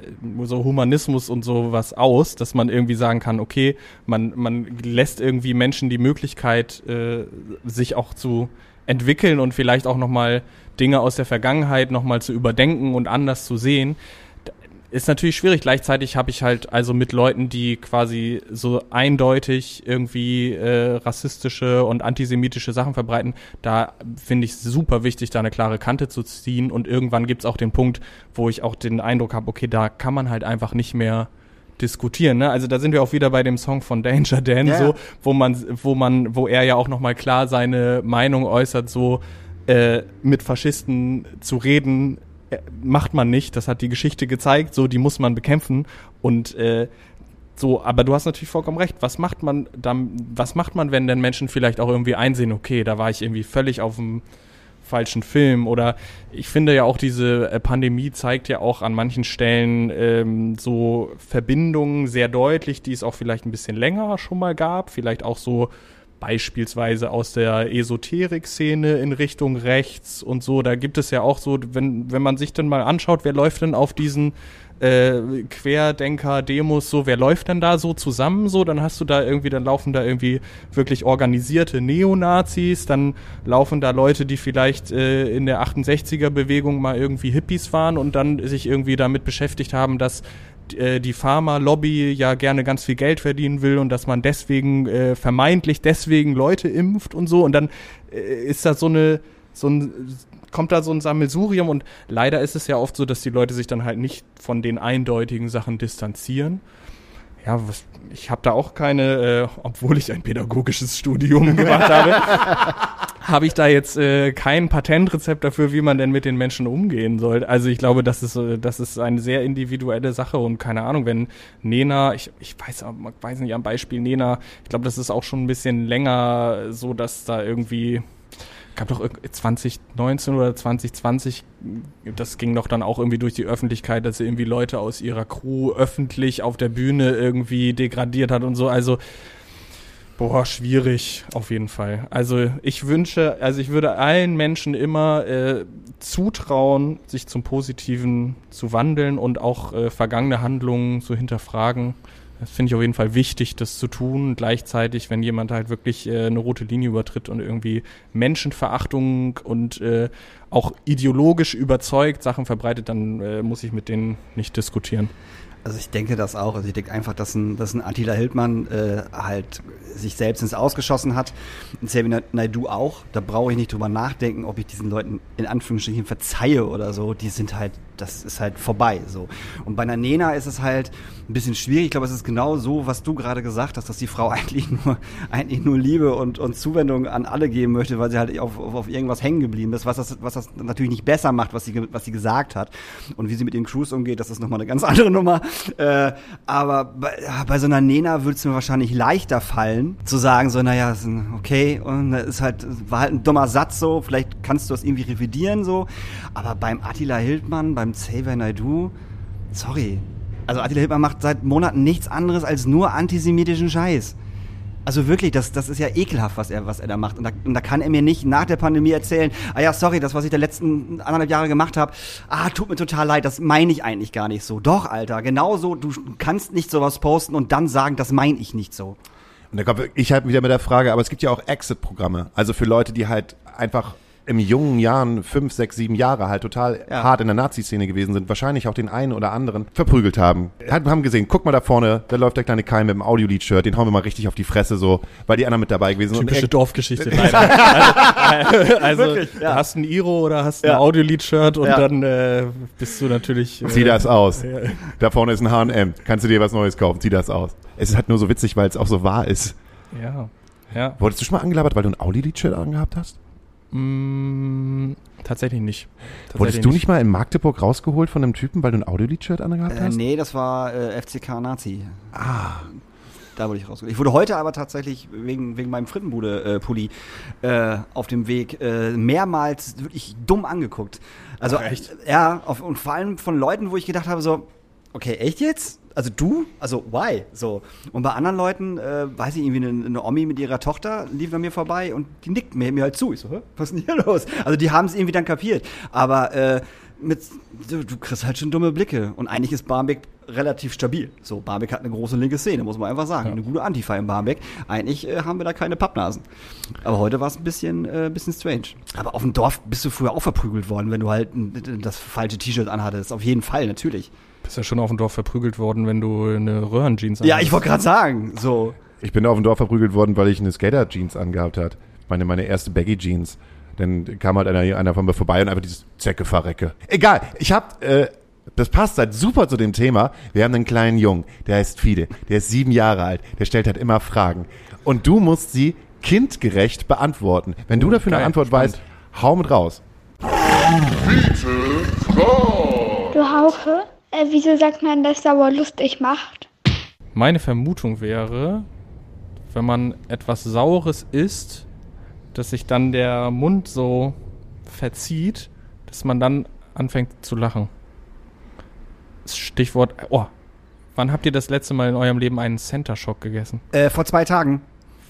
so Humanismus und sowas aus, dass man irgendwie sagen kann, okay, man, man lässt irgendwie Menschen die Möglichkeit, äh, sich auch zu entwickeln und vielleicht auch nochmal Dinge aus der Vergangenheit nochmal zu überdenken und anders zu sehen ist natürlich schwierig. Gleichzeitig habe ich halt also mit Leuten, die quasi so eindeutig irgendwie äh, rassistische und antisemitische Sachen verbreiten, da finde ich super wichtig, da eine klare Kante zu ziehen. Und irgendwann gibt es auch den Punkt, wo ich auch den Eindruck habe, okay, da kann man halt einfach nicht mehr diskutieren. Ne? Also da sind wir auch wieder bei dem Song von Danger Dan, yeah. so, wo man, wo man, wo er ja auch nochmal klar seine Meinung äußert, so äh, mit Faschisten zu reden macht man nicht. Das hat die Geschichte gezeigt. So, die muss man bekämpfen. Und äh, so, aber du hast natürlich vollkommen recht. Was macht man dann, was macht man, wenn denn Menschen vielleicht auch irgendwie einsehen, okay, da war ich irgendwie völlig auf dem falschen Film oder ich finde ja auch diese äh, Pandemie zeigt ja auch an manchen Stellen ähm, so Verbindungen sehr deutlich, die es auch vielleicht ein bisschen länger schon mal gab, vielleicht auch so beispielsweise aus der Esoterik-Szene in Richtung rechts und so. Da gibt es ja auch so, wenn, wenn man sich dann mal anschaut, wer läuft denn auf diesen äh, Querdenker-Demos so, wer läuft denn da so zusammen so? Dann hast du da irgendwie, dann laufen da irgendwie wirklich organisierte Neonazis, dann laufen da Leute, die vielleicht äh, in der 68er-Bewegung mal irgendwie Hippies waren und dann sich irgendwie damit beschäftigt haben, dass die Pharma-Lobby ja gerne ganz viel Geld verdienen will und dass man deswegen äh, vermeintlich deswegen Leute impft und so. Und dann äh, ist da so eine so ein kommt da so ein Sammelsurium. Und leider ist es ja oft so, dass die Leute sich dann halt nicht von den eindeutigen Sachen distanzieren. Ja, was, ich habe da auch keine, äh, obwohl ich ein pädagogisches Studium [laughs] gemacht habe, habe ich da jetzt äh, kein Patentrezept dafür, wie man denn mit den Menschen umgehen soll. Also ich glaube, das ist, äh, das ist eine sehr individuelle Sache und keine Ahnung, wenn Nena, ich, ich weiß, weiß nicht am Beispiel Nena, ich glaube, das ist auch schon ein bisschen länger so, dass da irgendwie gab doch 2019 oder 2020, das ging doch dann auch irgendwie durch die Öffentlichkeit, dass sie irgendwie Leute aus ihrer Crew öffentlich auf der Bühne irgendwie degradiert hat und so. Also, boah, schwierig auf jeden Fall. Also ich wünsche, also ich würde allen Menschen immer äh, zutrauen, sich zum Positiven zu wandeln und auch äh, vergangene Handlungen zu hinterfragen. Das finde ich auf jeden Fall wichtig, das zu tun. Gleichzeitig, wenn jemand halt wirklich äh, eine rote Linie übertritt und irgendwie Menschenverachtung und äh, auch ideologisch überzeugt Sachen verbreitet, dann äh, muss ich mit denen nicht diskutieren. Also ich denke das auch. Also ich denke einfach, dass ein, dass ein Attila Hildmann äh, halt sich selbst ins Ausgeschossen hat. Und Xavier Naidu auch. Da brauche ich nicht drüber nachdenken, ob ich diesen Leuten in Anführungsstrichen verzeihe oder so. Die sind halt, das ist halt vorbei. So. Und bei einer Nena ist es halt ein bisschen schwierig. Ich glaube, es ist genau so, was du gerade gesagt hast, dass die Frau [laughs] eigentlich nur, eigentlich nur Liebe und, und Zuwendung an alle geben möchte, weil sie halt auf, auf, auf irgendwas hängen geblieben ist, was das, was das natürlich nicht besser macht, was sie, was sie gesagt hat. Und wie sie mit den Crews umgeht, das ist nochmal eine ganz [laughs] andere Nummer. Äh, aber bei, bei so einer Nena würde es mir wahrscheinlich leichter fallen, zu sagen, so, naja, okay, und das ist halt, war halt ein dummer Satz so, vielleicht kannst du das irgendwie revidieren so. Aber beim Attila Hildmann, beim Xavier Naidoo, sorry. Also Attila Hildmann macht seit Monaten nichts anderes als nur antisemitischen Scheiß. Also wirklich, das, das ist ja ekelhaft, was er, was er da macht. Und da, und da kann er mir nicht nach der Pandemie erzählen, ah ja, sorry, das, was ich der letzten anderthalb Jahre gemacht habe, ah, tut mir total leid, das meine ich eigentlich gar nicht so. Doch, Alter, genauso, du kannst nicht sowas posten und dann sagen, das meine ich nicht so. Und da kommt ich halt wieder mit der Frage, aber es gibt ja auch Exit-Programme. Also für Leute, die halt einfach im jungen Jahren, fünf, sechs, sieben Jahre halt total Ja. hart in der Nazi-Szene gewesen sind, wahrscheinlich auch den einen oder anderen verprügelt haben. Hat- Haben gesehen, guck mal da vorne, da läuft der kleine Kai mit dem Audiolied-Shirt, den hauen wir mal richtig auf die Fresse so, weil die anderen mit dabei gewesen sind. Und Typische er- Dorfgeschichte. [laughs] Nein, also, also Wirklich, ja. du hast ein Iro oder hast ein Ja. Audiolied-Shirt und Ja. dann äh, bist du natürlich. Äh, Zieh das aus. Ja. Da vorne ist ein H&M. Kannst du dir was Neues kaufen? Zieh das aus. Es ist halt nur so witzig, weil es auch so wahr ist. Ja. Ja. Wurdest du schon mal angelabert, weil du ein Audi-Lied-Shirt angehabt hast? Mm, tatsächlich nicht. Wurdest Tatsächlich du nicht mal in Magdeburg rausgeholt von einem Typen, weil du ein Audi-Lied-Shirt angehabt Äh, hast? nee, das war äh, FCK Nazi. Ah. Da wurde ich rausgeholt. Ich wurde heute aber tatsächlich wegen, wegen meinem Frittenbude-Pulli äh, auf dem Weg äh, mehrmals wirklich dumm angeguckt. Also, Ach, echt? ja, auf, und vor allem von Leuten, wo ich gedacht habe, so, okay, echt jetzt? Also du? Also why? So. Und bei anderen Leuten, äh, weiß ich, irgendwie eine, eine Omi mit ihrer Tochter lief an mir vorbei und die nickt mir, mir halt zu. Ich so, Hä? was ist denn hier los? Also die haben es irgendwie dann kapiert. Aber äh, mit, du, du kriegst halt schon dumme Blicke. Und eigentlich ist Barmbek relativ stabil. So, Barmbek hat eine große linke Szene, muss man einfach sagen. Ja. Eine gute Antifa in Barmbek. Eigentlich äh, haben wir da keine Pappnasen. Aber heute war es ein bisschen, äh, bisschen strange. Aber auf dem Dorf bist du früher auch verprügelt worden, wenn du halt das falsche T-Shirt anhattest. Auf jeden Fall, natürlich. Bist ja schon auf dem Dorf verprügelt worden, wenn du eine Röhrenjeans Ja, anhast. ich wollte gerade sagen, so. Ich bin auf dem Dorf verprügelt worden, weil ich eine Skater-Jeans angehabt hat. Meine, meine erste Baggy-Jeans. Dann kam halt einer, einer von mir vorbei und einfach dieses Zecke verrecke. Egal, ich hab, äh, das passt halt super zu dem Thema. Wir haben einen kleinen Jungen, der heißt Fide, der ist sieben Jahre alt, der stellt halt immer Fragen. Und du musst sie kindgerecht beantworten. Wenn du Oh, dafür eine Antwort spannend. weißt, hau mit raus. Du Hauke, äh, wieso sagt man, dass sauer lustig macht? Meine Vermutung wäre, wenn man etwas Saures isst, dass sich dann der Mund so verzieht, dass man dann anfängt zu lachen. Das Stichwort, oh, wann habt ihr das letzte Mal in eurem Leben einen Center Shock gegessen? Äh, vor zwei Tagen.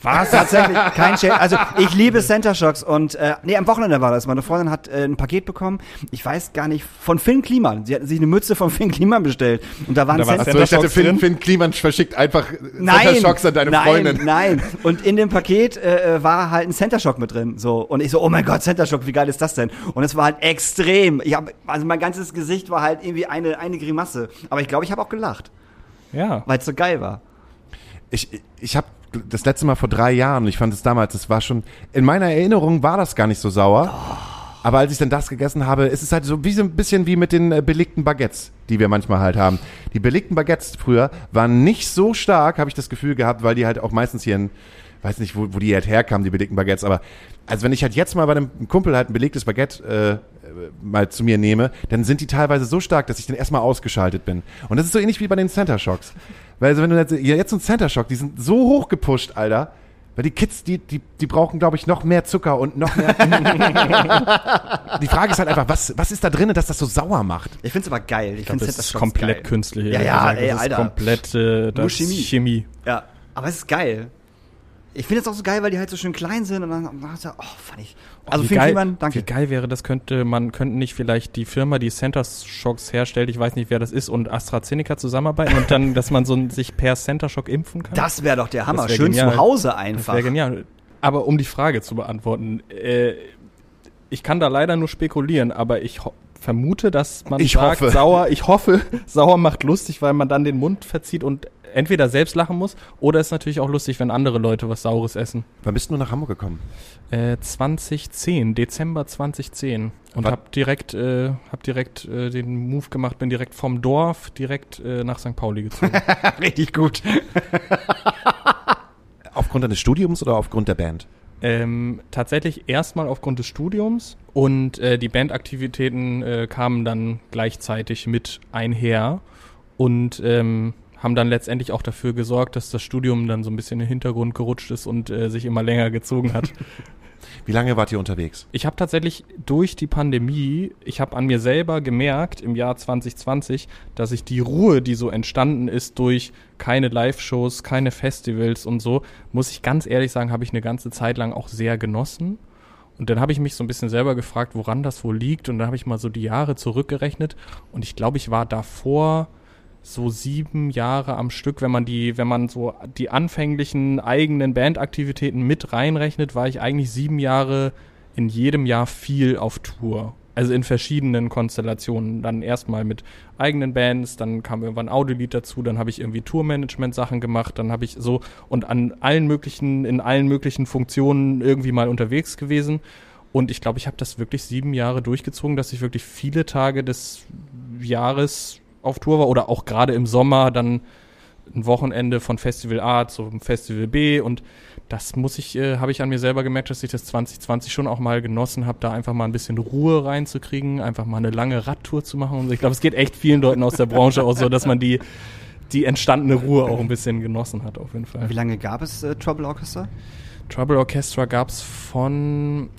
Was? Tatsächlich, kein Shade. Also ich liebe Center Shocks und äh, nee, am Wochenende war das. Meine Freundin hat äh, ein Paket bekommen. Ich weiß gar nicht von Finn Kliman. Sie hatten sich eine Mütze von Finn Kliman bestellt und da waren Da war Center- Center Shocks drin? Finn Kliman verschickt einfach Nein, Shocks an deine nein, Freundin. Nein, und in dem Paket äh, äh, war halt ein Center Shock mit drin. So und ich so, oh mein Gott, Center Shock, wie geil ist das denn? Und es war halt extrem. Ich hab, also mein ganzes Gesicht war halt irgendwie eine eine Grimasse. Aber ich glaube, ich habe auch gelacht, Ja. weil es so geil war. Ich, ich habe das letzte Mal vor drei Jahren, ich fand es damals, das war schon, in meiner Erinnerung war das gar nicht so sauer. Aber als ich dann das gegessen habe, ist es halt so wie so ein bisschen wie mit den äh, belegten Baguettes, die wir manchmal halt haben. Die belegten Baguettes früher waren nicht so stark, habe ich das Gefühl gehabt, weil die halt auch meistens hier in, weiß nicht, wo, wo die halt herkamen, die belegten Baguettes, aber also wenn ich halt jetzt mal bei einem Kumpel halt ein belegtes Baguette äh, äh, mal zu mir nehme, dann sind die teilweise so stark, dass ich dann erstmal ausgeschaltet bin. Und das ist so ähnlich wie bei den Center Shocks. Weil also wenn du jetzt, ja, jetzt so ein Center Shock, die sind so hoch gepusht, Alter. Weil die Kids, die, die, die brauchen, glaube ich, noch mehr Zucker und noch mehr. [laughs] die Frage ist halt einfach, was, was ist da drin, dass das so sauer macht? Ich find's aber geil. Ich, Ich finde das Center ist komplett geil. künstlich. Ja, ja, gesagt. ey, das ist Alter. komplett äh, das Chemie. Chemie. Chemie. Ja, aber es ist geil. Ich finde es auch so geil, weil die halt so schön klein sind und dann, dann hast du, oh, fand ich. Also wie Finn geil, Kliman, danke. Wie geil wäre das, könnte man, könnten nicht vielleicht die Firma, die Center Shocks herstellt, ich weiß nicht, wer das ist, und AstraZeneca zusammenarbeiten und dann, [laughs] dass man so ein- sich per Center Shock impfen kann? Das wäre doch der Hammer. Schön genial. zu Hause Das einfach. wäre genial. Aber um die Frage zu beantworten, äh, ich kann da leider nur spekulieren, aber ich vermute, dass man Ich sagt, hoffe. sauer, ich hoffe, [laughs] sauer macht lustig, weil man dann den Mund verzieht und entweder selbst lachen muss oder ist natürlich auch lustig, wenn andere Leute was Saures essen. Wann bist du nach Hamburg gekommen? Äh, 2010, Dezember 2010 und Was- hab direkt, äh, hab direkt äh, den Move gemacht, bin direkt vom Dorf direkt äh, nach St. Pauli gezogen. [laughs] Richtig gut. [laughs] Aufgrund deines Studiums oder aufgrund der Band? Ähm, tatsächlich erstmal aufgrund des Studiums und äh, die Bandaktivitäten äh, kamen dann gleichzeitig mit einher und ähm, haben dann letztendlich auch dafür gesorgt, dass das Studium dann so ein bisschen in den Hintergrund gerutscht ist und äh, sich immer länger gezogen hat. [laughs] Wie lange wart ihr unterwegs? Ich habe tatsächlich durch die Pandemie, ich habe an mir selber gemerkt im Jahr 2020, dass ich die Ruhe, die so entstanden ist durch keine Live-Shows, keine Festivals und so, muss ich ganz ehrlich sagen, habe ich eine ganze Zeit lang auch sehr genossen. Und dann habe ich mich so ein bisschen selber gefragt, woran das wohl liegt. Und dann habe ich mal so die Jahre zurückgerechnet. Und ich glaube, ich war davor so sieben Jahre am Stück, wenn man die, wenn man so die anfänglichen eigenen Bandaktivitäten mit reinrechnet, war ich eigentlich sieben Jahre in jedem Jahr viel auf Tour. Also in verschiedenen Konstellationen. Dann erstmal mit eigenen Bands, dann kam irgendwann Audiolied dazu, dann habe ich irgendwie Tourmanagement-Sachen gemacht, dann habe ich so und an allen möglichen, in allen möglichen Funktionen irgendwie mal unterwegs gewesen. Und ich glaube, ich habe das wirklich sieben Jahre durchgezogen, dass ich wirklich viele Tage des Jahres auf Tour war oder auch gerade im Sommer dann ein Wochenende von Festival A zum Festival B und das muss ich, äh, habe ich an mir selber gemerkt, dass ich das 2020 schon auch mal genossen habe, da einfach mal ein bisschen Ruhe reinzukriegen, einfach mal eine lange Radtour zu machen. Und ich glaube, es geht echt vielen Leuten aus der Branche auch so, dass man die, die entstandene Ruhe auch ein bisschen genossen hat, auf jeden Fall. Wie lange gab es äh, Trouble Orchestra? Trouble Orchestra gab es von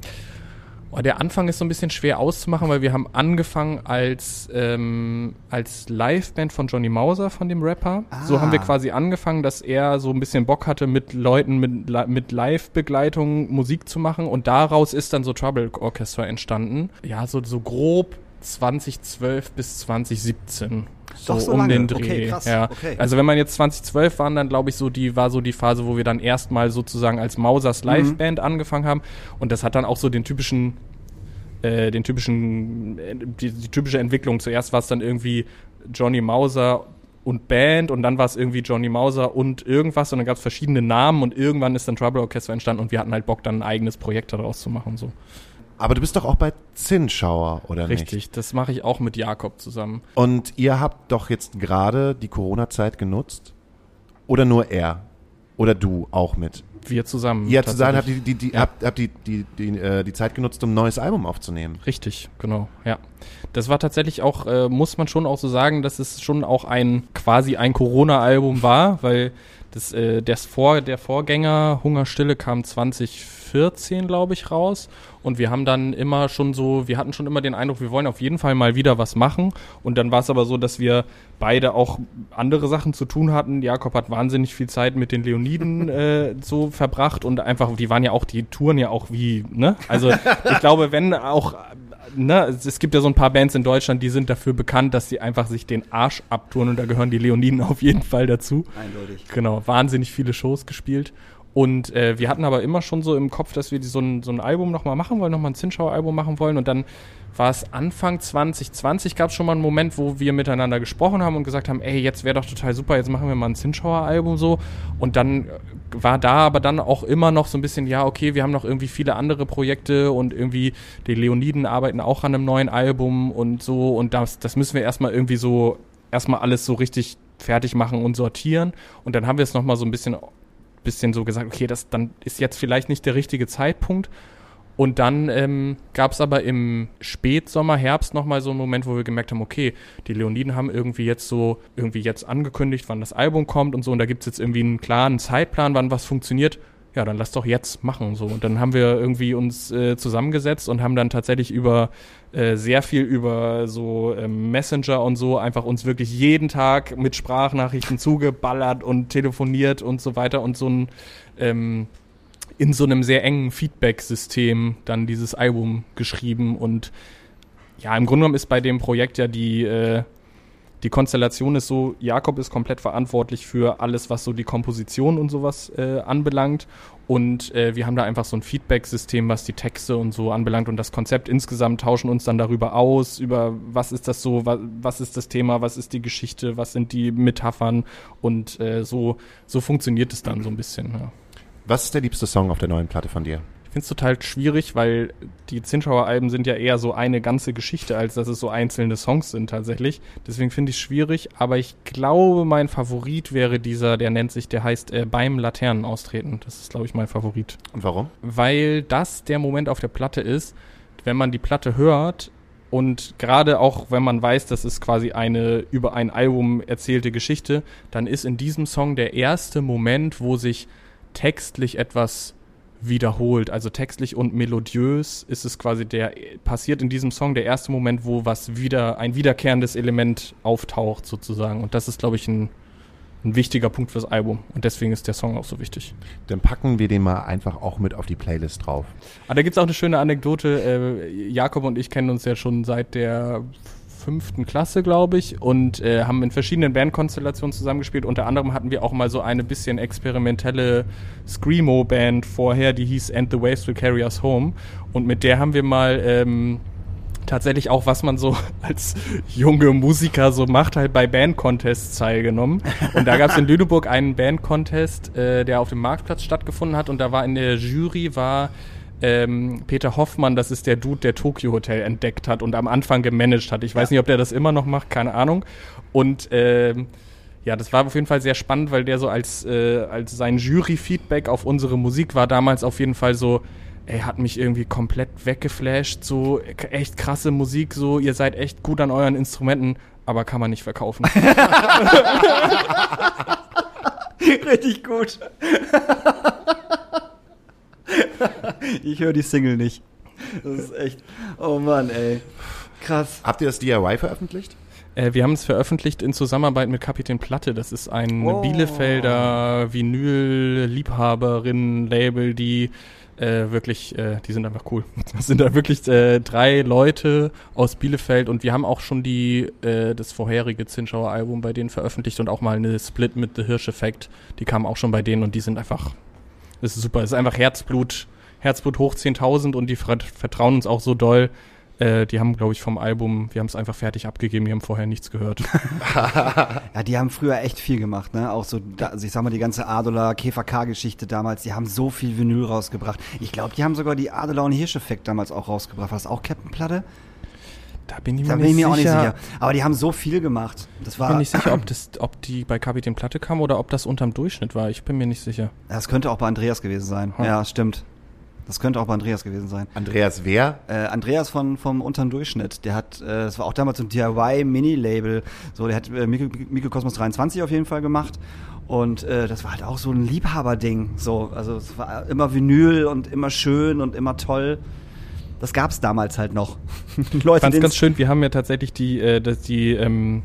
Oh, der Anfang ist so ein bisschen schwer auszumachen, weil wir haben angefangen als, ähm, als Liveband von Johnny Mauser, von dem Rapper. Ah. So haben wir quasi angefangen, dass er so ein bisschen Bock hatte, mit Leuten mit, mit Live-Begleitung Musik zu machen. Und daraus ist dann so Trouble Orchestra entstanden. Ja, so, so grob 2012 bis 2017. So, so um lange. den Dreh. Okay, krass. Ja. Okay. Also wenn man jetzt 2012 waren, dann glaube ich so die war so die Phase, wo wir dann erstmal sozusagen als Mhm. Mausers Liveband angefangen haben und das hat dann auch so den typischen äh, den typischen äh, die, die typische Entwicklung. Zuerst war es dann irgendwie Johnny Mauser und Band und dann war es irgendwie Johnny Mauser und irgendwas und dann gab es verschiedene Namen und irgendwann ist dann Trouble Orchestra entstanden und wir hatten halt Bock dann ein eigenes Projekt daraus zu machen so. Aber du bist doch auch bei Zinnschauer, oder nicht? Richtig, das mache ich auch mit Jakob zusammen. Und ihr habt doch jetzt gerade die Corona-Zeit genutzt? Oder nur er? Oder du auch mit? Wir zusammen. Ihr zusammen habt die, die, die, Ja. habt, habt die, die, die, äh, die Zeit genutzt, um ein neues Album aufzunehmen. Richtig, genau, ja. Das war tatsächlich auch, äh, muss man schon auch so sagen, dass es schon auch ein quasi ein Corona-Album war, weil das, äh, das Vor, der Vorgänger Hungerstille kam 2014, glaube ich, raus. Und wir haben dann immer schon so, wir hatten schon immer den Eindruck, wir wollen auf jeden Fall mal wieder was machen. Und dann war es aber so, dass wir beide auch andere Sachen zu tun hatten. Jakob hat wahnsinnig viel Zeit mit den Leoniden [laughs] äh, so verbracht und einfach, die waren ja auch, die Touren ja auch wie, ne? Also ich glaube, wenn auch ne, es gibt ja so ein paar Bands in Deutschland, die sind dafür bekannt, dass sie einfach sich den Arsch abtun und da gehören die Leoniden [laughs] auf jeden Fall dazu. Eindeutig. Genau, wahnsinnig viele Shows gespielt. Und äh, wir hatten aber immer schon so im Kopf, dass wir so, ein, so ein Album nochmal machen wollen, nochmal ein Zinschauer-Album machen wollen. Und dann war es Anfang 2020, gab es schon mal einen Moment, wo wir miteinander gesprochen haben und gesagt haben, ey, jetzt wäre doch total super, jetzt machen wir mal ein Zinschauer-Album so. Und dann war da aber dann auch immer noch so ein bisschen, ja, okay, wir haben noch irgendwie viele andere Projekte und irgendwie die Leoniden arbeiten auch an einem neuen Album und so. Und das, das müssen wir erstmal irgendwie so, erstmal alles so richtig fertig machen und sortieren. Und dann haben wir es nochmal so ein bisschen bisschen so gesagt, okay, das dann ist jetzt vielleicht nicht der richtige Zeitpunkt. Und dann ähm, gab es aber im Spätsommer, Herbst nochmal so einen Moment, wo wir gemerkt haben, okay, die Leoniden haben irgendwie jetzt so, irgendwie jetzt angekündigt, wann das Album kommt und so, und da gibt es jetzt irgendwie einen klaren Zeitplan, wann was funktioniert. Ja, dann lass doch jetzt machen so. Und dann haben wir irgendwie uns äh, zusammengesetzt und haben dann tatsächlich über äh, sehr viel über so ähm, Messenger und so einfach uns wirklich jeden Tag mit Sprachnachrichten zugeballert und telefoniert und so weiter und so ein ähm, in so einem sehr engen Feedback-System dann dieses Album geschrieben und ja, im Grunde genommen ist bei dem Projekt ja die, äh, die Konstellation ist so, Jakob ist komplett verantwortlich für alles, was so die Komposition und sowas äh, anbelangt. Und äh, wir haben da einfach so ein Feedback-System, was die Texte und so anbelangt und das Konzept insgesamt tauschen uns dann darüber aus, über was ist das so, was, was ist das Thema, was ist die Geschichte, was sind die Metaphern und äh, so, so funktioniert es dann so ein bisschen. Ja. Was ist der liebste Song auf der neuen Platte von dir? Ich finde es total schwierig, weil die Zinschauer-Alben sind ja eher so eine ganze Geschichte, als dass es so einzelne Songs sind tatsächlich. Deswegen finde ich es schwierig, aber ich glaube, mein Favorit wäre dieser, der nennt sich, der heißt äh, Beim Laternen austreten. Das ist, glaube ich, mein Favorit. Und warum? Weil das der Moment auf der Platte ist, wenn man die Platte hört und gerade auch, wenn man weiß, das ist quasi eine über ein Album erzählte Geschichte, dann ist in diesem Song der erste Moment, wo sich textlich etwas wiederholt. Also textlich und melodiös ist es quasi der, passiert in diesem Song der erste Moment, wo was wieder, ein wiederkehrendes Element auftaucht sozusagen. Und das ist, glaube ich, ein, ein wichtiger Punkt fürs Album. Und deswegen ist der Song auch so wichtig. Dann packen wir den mal einfach auch mit auf die Playlist drauf. Aber da gibt's auch eine schöne Anekdote. Äh, Jakob und ich kennen uns ja schon seit der fünften Klasse, glaube ich, und äh, haben in verschiedenen Bandkonstellationen zusammengespielt. Unter anderem hatten wir auch mal so eine bisschen experimentelle Screamo-Band vorher, die hieß And the Waves Will Carry Us Home. Und mit der haben wir mal ähm, tatsächlich auch, was man so [laughs] als junge Musiker so macht, halt bei Band-Contests teilgenommen. Und da gab es in Lüneburg einen Band-Contest, äh, der auf dem Marktplatz stattgefunden hat. Und da war in der Jury war ähm, Peter Hoffmann, das ist der Dude, der Tokyo Hotel entdeckt hat und am Anfang gemanagt hat. Ich weiß nicht, ob der das immer noch macht, keine Ahnung. Und ähm, ja, das war auf jeden Fall sehr spannend, weil der so als, äh, als sein Jury-Feedback auf unsere Musik war damals auf jeden Fall so, ey, hat mich irgendwie komplett weggeflasht, so echt krasse Musik, so ihr seid echt gut an euren Instrumenten, aber kann man nicht verkaufen. [laughs] [laughs] Richtig gut. Ich höre die Single nicht. Das ist echt. Oh Mann, ey. Krass. Habt ihr das DIY veröffentlicht? Äh, wir haben es veröffentlicht in Zusammenarbeit mit Kapitän Platte. Das ist ein Oh. Bielefelder Vinyl-Liebhaberinnen-Label, die äh, wirklich, äh, die sind einfach cool. [laughs] Das sind da wirklich äh, drei Leute aus Bielefeld und wir haben auch schon die äh, das vorherige Zinschauer Album bei denen veröffentlicht und auch mal eine Split mit The Hirsch Effect. Die kam auch schon bei denen und die sind einfach, das ist super. Es ist einfach Herzblut, Herzblut hoch 10.000 und die vert vertrauen uns auch so doll. Äh, die haben, glaube ich, vom Album, wir haben es einfach fertig abgegeben, die haben vorher nichts gehört. [laughs] Ja, die haben früher echt viel gemacht, ne? Auch so, da, also ich sag mal, die ganze Adola KVK-Geschichte damals, die haben so viel Vinyl rausgebracht. Ich glaube, die haben sogar die Adola und Hirscheffekt damals auch rausgebracht. War das auch Captain Platte? Da bin ich Da mir bin ich nicht mir auch nicht sicher. Aber die haben so viel gemacht. Das Ich war. bin nicht sicher, ob, das, ob die bei Kapitän Platte kam oder ob das unterm Durchschnitt war. Ich bin mir nicht sicher. Das könnte auch bei Andreas gewesen sein. Hm. Ja, stimmt. Das könnte auch bei Andreas gewesen sein. Andreas wer? Äh, Andreas von vom unteren Durchschnitt, der hat, äh, das war auch damals so ein DIY Mini-Label, so der hat äh, Mikro- Mikrokosmos 23 auf jeden Fall gemacht und äh, das war halt auch so ein Liebhaberding, so also es war immer Vinyl und immer schön und immer toll. Das gab's damals halt noch. [laughs] Leute, Ich denen's- ganz schön, wir haben ja tatsächlich die, äh, das, die, ähm,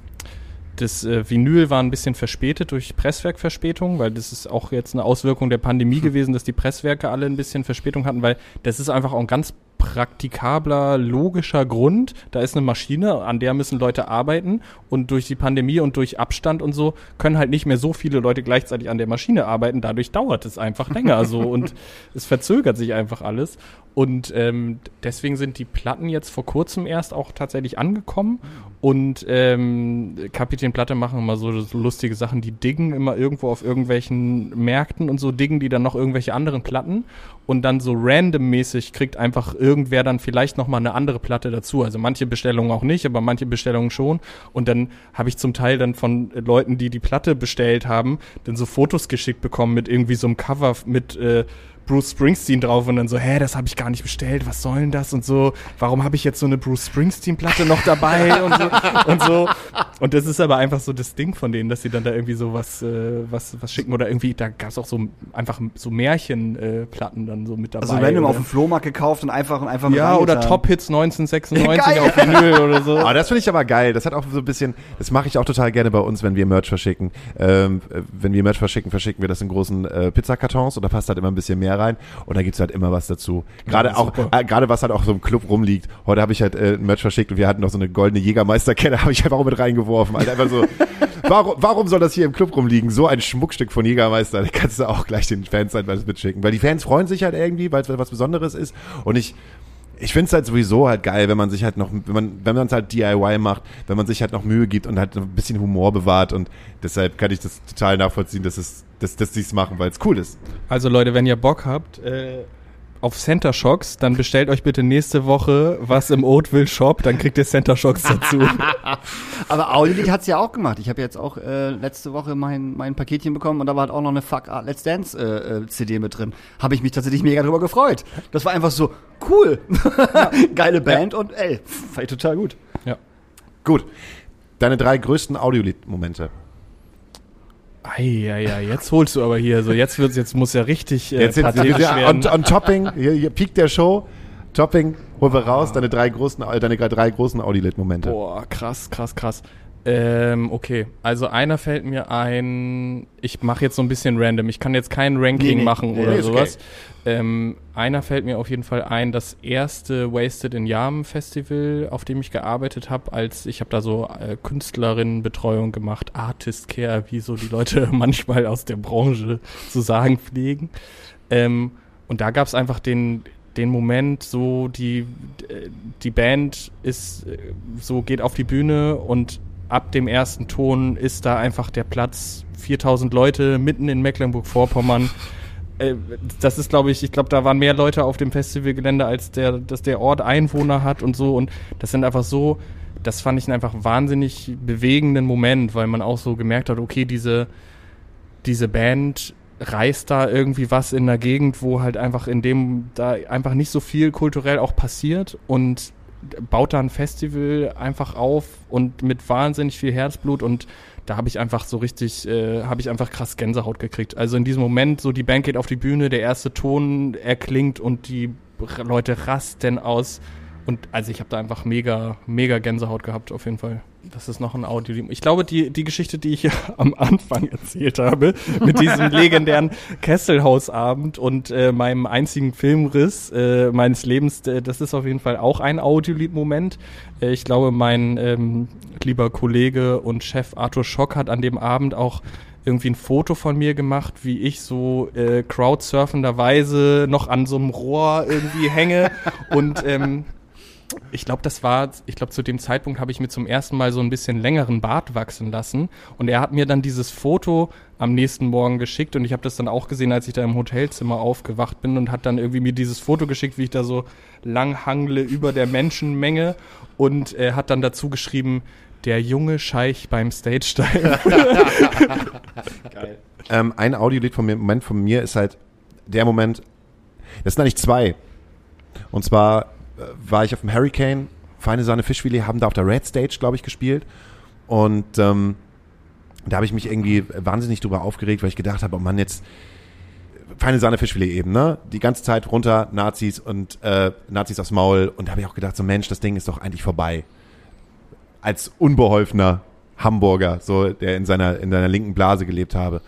das äh, Vinyl war ein bisschen verspätet durch Presswerkverspätung, weil das ist auch jetzt eine Auswirkung der Pandemie gewesen, dass die Presswerke alle ein bisschen Verspätung hatten, weil das ist einfach auch ein ganz praktikabler, logischer Grund. Da ist eine Maschine, an der müssen Leute arbeiten und durch die Pandemie und durch Abstand und so können halt nicht mehr so viele Leute gleichzeitig an der Maschine arbeiten. Dadurch dauert es einfach länger so [laughs] und es verzögert sich einfach alles. Und ähm, deswegen sind die Platten jetzt vor kurzem erst auch tatsächlich angekommen. Und ähm, Kapitän Platte machen immer so, so lustige Sachen, die diggen immer irgendwo auf irgendwelchen Märkten und so diggen die dann noch irgendwelche anderen Platten. Und dann so randommäßig kriegt einfach irgendwer dann vielleicht noch mal eine andere Platte dazu. Also manche Bestellungen auch nicht, aber manche Bestellungen schon. Und dann habe ich zum Teil dann von Leuten, die die Platte bestellt haben, dann so Fotos geschickt bekommen mit irgendwie so einem Cover mit äh, Bruce Springsteen drauf und dann so, hä, das habe ich gar nicht bestellt, was soll denn das und so, warum habe ich jetzt so eine Bruce Springsteen Platte noch dabei [laughs] und so und so und das ist aber einfach so das Ding von denen, dass sie dann da irgendwie so was äh, was was schicken oder irgendwie da gab es auch so einfach so Märchenplatten äh, Platten dann so mit dabei. also random oder, auf dem Flohmarkt gekauft und einfach und einfach mit ja, oder. Top Hits 1996 Geil. auf Vinyl oder so. Aber das finde ich aber geil. Das hat auch so ein bisschen, das mache ich auch total gerne bei uns, wenn wir Merch verschicken. Ähm, äh, wenn wir Merch verschicken, verschicken wir das in großen äh, Pizzakartons und da passt halt immer ein bisschen mehr rein und da gibt's halt immer was dazu. Gerade Ja, auch, äh, gerade was halt auch so im Club rumliegt. Heute habe ich halt äh, Merch verschickt und wir hatten noch so eine goldene Jägermeisterkette, [laughs] habe ich einfach auch mit reingeworfen. Halt einfach so, [laughs] warum, warum soll das hier im Club rumliegen? So ein Schmuckstück von Jägermeister, [laughs] da kannst du auch gleich den Fans halt was mitschicken. Weil die Fans freuen sich halt irgendwie, weil es was Besonderes ist und ich ich finde es halt sowieso halt geil, wenn man sich halt noch, wenn man, wenn man es halt DIY macht, wenn man sich halt noch Mühe gibt und halt ein bisschen Humor bewahrt und deshalb kann ich das total nachvollziehen, dass es, dass, dass sie es machen, weil es cool ist. Also Leute, wenn ihr Bock habt äh, auf Center Shocks, dann bestellt euch bitte nächste Woche was im Oatville Shop, dann kriegt ihr Center Shocks dazu. [laughs] Aber Audiolied hat's ja auch gemacht. Ich habe jetzt auch äh, letzte Woche mein, mein Paketchen bekommen und da war halt auch noch eine Fuck Art Let's Dance äh, äh, CD mit drin. Habe ich mich tatsächlich mega drüber gefreut. Das war einfach so cool. [laughs] Geile Band und ey, fand ich total gut. ja. Gut. Deine drei größten Audiolied-Momente. Eieiei, jetzt holst du aber hier so, jetzt wird's, jetzt muss ja richtig äh, Jetzt sind wir on, on Topping, hier, hier Peak der Show. Topping, holen wir raus, deine drei großen, äh, deine drei großen Audiolied-Momente. Boah, krass, krass, krass. Ähm, okay, also einer fällt mir ein, ich mache jetzt so ein bisschen random, ich kann jetzt kein Ranking Nee, nee, machen nee, oder ist okay. sowas. Ähm, einer fällt mir auf jeden Fall ein, das erste Wasted in Yarm Festival, auf dem ich gearbeitet habe, als ich habe da so äh, Künstlerinnenbetreuung gemacht, Artist Care, wie so die Leute [laughs] manchmal aus der Branche zu sagen pflegen. Ähm, und da gab es einfach den, den Moment, so die, die Band ist äh, so, geht auf die Bühne und ab dem ersten Ton ist da einfach der Platz 4000 Leute mitten in Mecklenburg-Vorpommern. Äh, Das ist, glaube ich, ich glaube, da waren mehr Leute auf dem Festivalgelände, als der, dass der Ort Einwohner hat und so. Und das sind einfach so, das fand ich einen einfach wahnsinnig bewegenden Moment, weil man auch so gemerkt hat, okay, diese, diese Band reißt da irgendwie was in der Gegend, wo halt einfach in dem da einfach nicht so viel kulturell auch passiert und baut da ein Festival einfach auf und mit wahnsinnig viel Herzblut und da habe ich einfach so richtig, äh, habe ich einfach krass Gänsehaut gekriegt. Also in diesem Moment, so die Band geht auf die Bühne, der erste Ton erklingt und die Leute rasten aus. Und also ich habe da einfach mega, mega Gänsehaut gehabt, auf jeden Fall. Das ist noch ein Audio. Ich glaube, die, die Geschichte, die ich [laughs] am Anfang erzählt habe, mit diesem [laughs] legendären Kesselhausabend und äh, meinem einzigen Filmriss äh, meines Lebens, äh, das ist auf jeden Fall auch ein Audiolied-Moment. Äh, ich glaube, mein ähm, lieber Kollege und Chef Arthur Schock hat an dem Abend auch irgendwie ein Foto von mir gemacht, wie ich so äh, crowdsurfenderweise noch an so einem Rohr irgendwie hänge und ähm, ich glaube, das war, ich glaube, zu dem Zeitpunkt habe ich mir zum ersten Mal so ein bisschen längeren Bart wachsen lassen. Und er hat mir dann dieses Foto am nächsten Morgen geschickt und ich habe das dann auch gesehen, als ich da im Hotelzimmer aufgewacht bin und hat dann irgendwie mir dieses Foto geschickt, wie ich da so lang hangle über der Menschenmenge und er hat dann dazu geschrieben, der junge Scheich beim Stage-Style. [laughs] Ähm, ein Audiolied von mir, Moment von mir ist halt der Moment, das sind eigentlich zwei. Und zwar war ich auf dem Hurricane, Feine Sahne Fischfilet, haben da auf der Red Stage, glaube ich, gespielt. Und ähm, da habe ich mich irgendwie wahnsinnig drüber aufgeregt, weil ich gedacht habe, oh Mann, jetzt feine Sahne Fischfilet eben, ne? Die ganze Zeit runter, Nazis und äh, Nazis aufs Maul. Und da habe ich auch gedacht, so Mensch, das Ding ist doch eigentlich vorbei. Als unbeholfener Hamburger, so der in seiner in seiner linken Blase gelebt habe.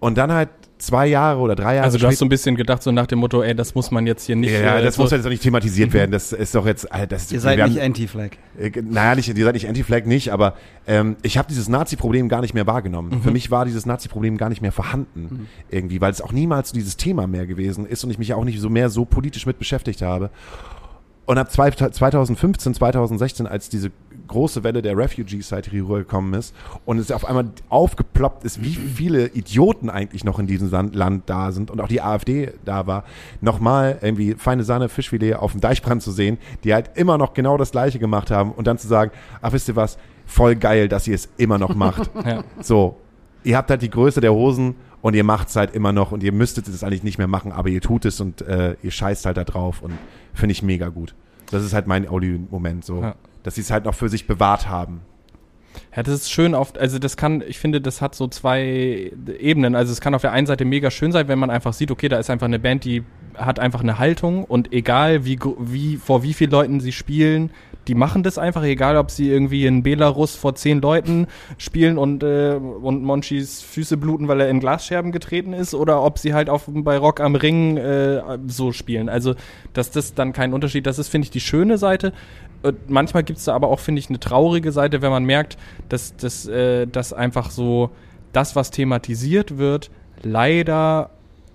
Und dann halt zwei Jahre oder drei Jahre Also du hast so ein bisschen gedacht, so nach dem Motto, ey, das muss man jetzt hier nicht. ja, äh, das so, muss jetzt auch nicht thematisiert werden. Das ist doch jetzt, äh, das Ihr seid haben- nicht Anti-Flag. äh, naja, nicht, ihr seid nicht Anti-Flag nicht, aber ähm, ich habe dieses Nazi-Problem gar nicht mehr wahrgenommen. Für mich war dieses Nazi-Problem gar nicht mehr vorhanden irgendwie, weil es auch niemals so dieses Thema mehr gewesen ist und ich mich ja auch nicht so mehr so politisch mit beschäftigt habe. Und ab zwei- 2015, 2016, als diese große Welle der Refugees halt hier rübergekommen ist und es auf einmal aufgeploppt ist, wie viele Idioten eigentlich noch in diesem Land, Land da sind und auch die AfD da war, nochmal irgendwie feine Sahne, Fischfilet auf dem Deichbrand zu sehen, die halt immer noch genau das Gleiche gemacht haben und dann zu sagen, ach wisst ihr was, voll geil, dass ihr es immer noch macht. [laughs] Ja. So, ihr habt halt die Größe der Hosen und ihr macht es halt immer noch und ihr müsstet es eigentlich nicht mehr machen, aber ihr tut es und äh, ihr scheißt halt da drauf und finde ich mega gut. Das ist halt mein Audi-Moment so, Ja. dass sie es halt noch für sich bewahrt haben. Ja, das ist schön auf, also das kann, ich finde, das hat so zwei Ebenen. Also es kann auf der einen Seite mega schön sein, wenn man einfach sieht, okay, da ist einfach eine Band, die hat einfach eine Haltung und egal wie, wie, vor wie vielen Leuten sie spielen, die machen das einfach, egal ob sie irgendwie in Belarus vor zehn Leuten spielen und, äh, und Monchis Füße bluten, weil er in Glasscherben getreten ist oder ob sie halt auf, bei Rock am Ring äh, so spielen. Also, dass das dann kein Unterschied, das ist, finde ich, die schöne Seite. Und manchmal gibt es da aber auch, finde ich, eine traurige Seite, wenn man merkt, dass, dass, äh, dass einfach so das, was thematisiert wird, leider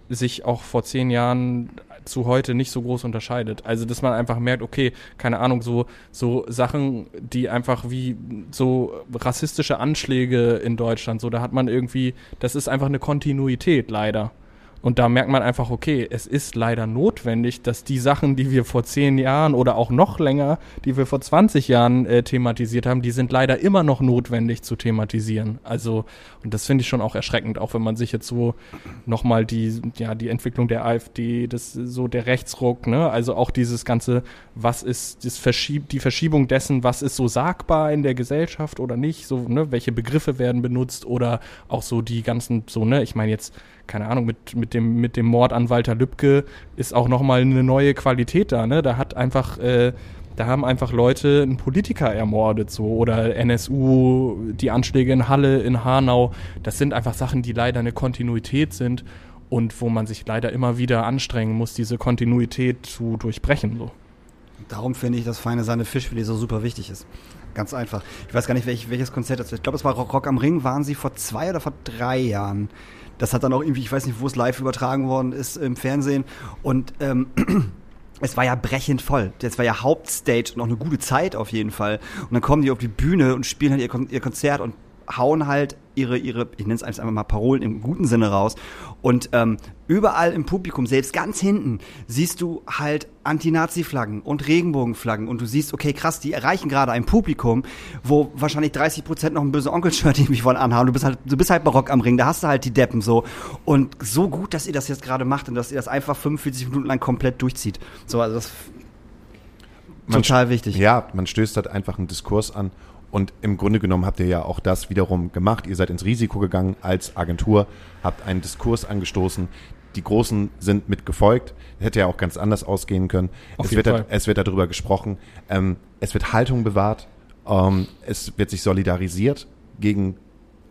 sich auch vor zehn Jahren zu heute nicht so groß unterscheidet. Also, dass man einfach merkt, okay, keine Ahnung, so, so Sachen, die einfach wie so rassistische Anschläge in Deutschland, so, da hat man irgendwie, das ist einfach eine Kontinuität, leider. Und da merkt man einfach, okay, es ist leider notwendig, dass die Sachen, die wir vor zehn Jahren oder auch noch länger, die wir vor 20 Jahren äh, thematisiert haben, die sind leider immer noch notwendig zu thematisieren. Also, und das finde ich schon auch erschreckend, auch wenn man sich jetzt so nochmal die, ja, die Entwicklung der AfD, das so der Rechtsruck, ne, also auch dieses ganze, was ist, das Verschieb, die Verschiebung dessen, was ist so sagbar in der Gesellschaft oder nicht, so, ne, welche Begriffe werden benutzt oder auch so die ganzen, so, ne, ich meine jetzt, keine Ahnung, mit, mit, dem, mit dem Mord an Walter Lübcke ist auch nochmal eine neue Qualität da, ne? Da hat einfach, äh, da haben einfach Leute einen Politiker ermordet, so oder NSU, die Anschläge in Halle, in Hanau. Das sind einfach Sachen, die leider eine Kontinuität sind und wo man sich leider immer wieder anstrengen muss, diese Kontinuität zu durchbrechen. So. Darum finde ich, dass feine Sahne Fischfilet so super wichtig ist. Ganz einfach. Ich weiß gar nicht, welch, welches Konzert das ist. Ich glaube, es war Rock am Ring. Waren sie vor zwei oder vor drei Jahren? Das hat dann auch irgendwie, ich weiß nicht, wo es live übertragen worden ist im Fernsehen. Und ähm, [clears throat] es war ja brechend voll. Das war ja Hauptstage und auch eine gute Zeit auf jeden Fall. Und dann kommen die auf die Bühne und spielen halt ihr, Kon ihr Konzert und hauen halt ihre, ihre, ich nenne es einfach mal Parolen im guten Sinne raus. Und ähm, überall im Publikum, selbst ganz hinten, siehst du halt Anti-Nazi-Flaggen und Regenbogenflaggen. Und du siehst, okay, krass, die erreichen gerade ein Publikum, wo wahrscheinlich 30 Prozent noch ein böse Onkel-Shirt [laughs] irgendwie von anhaben. Du bist halt, du bist halt barock am Ring, da hast du halt die Deppen so. Und so gut, dass ihr das jetzt gerade macht und dass ihr das einfach 45 Minuten lang komplett durchzieht. So, also das Man total wichtig. Ja, man stößt halt einfach einen Diskurs an. Und im Grunde genommen habt ihr ja auch das wiederum gemacht. Ihr seid ins Risiko gegangen als Agentur, habt einen Diskurs angestoßen. Die Großen sind mit gefolgt. Hätte ja auch ganz anders ausgehen können. Auf es, wird da, es wird darüber gesprochen. Ähm, es wird Haltung bewahrt. Ähm, es wird sich solidarisiert gegen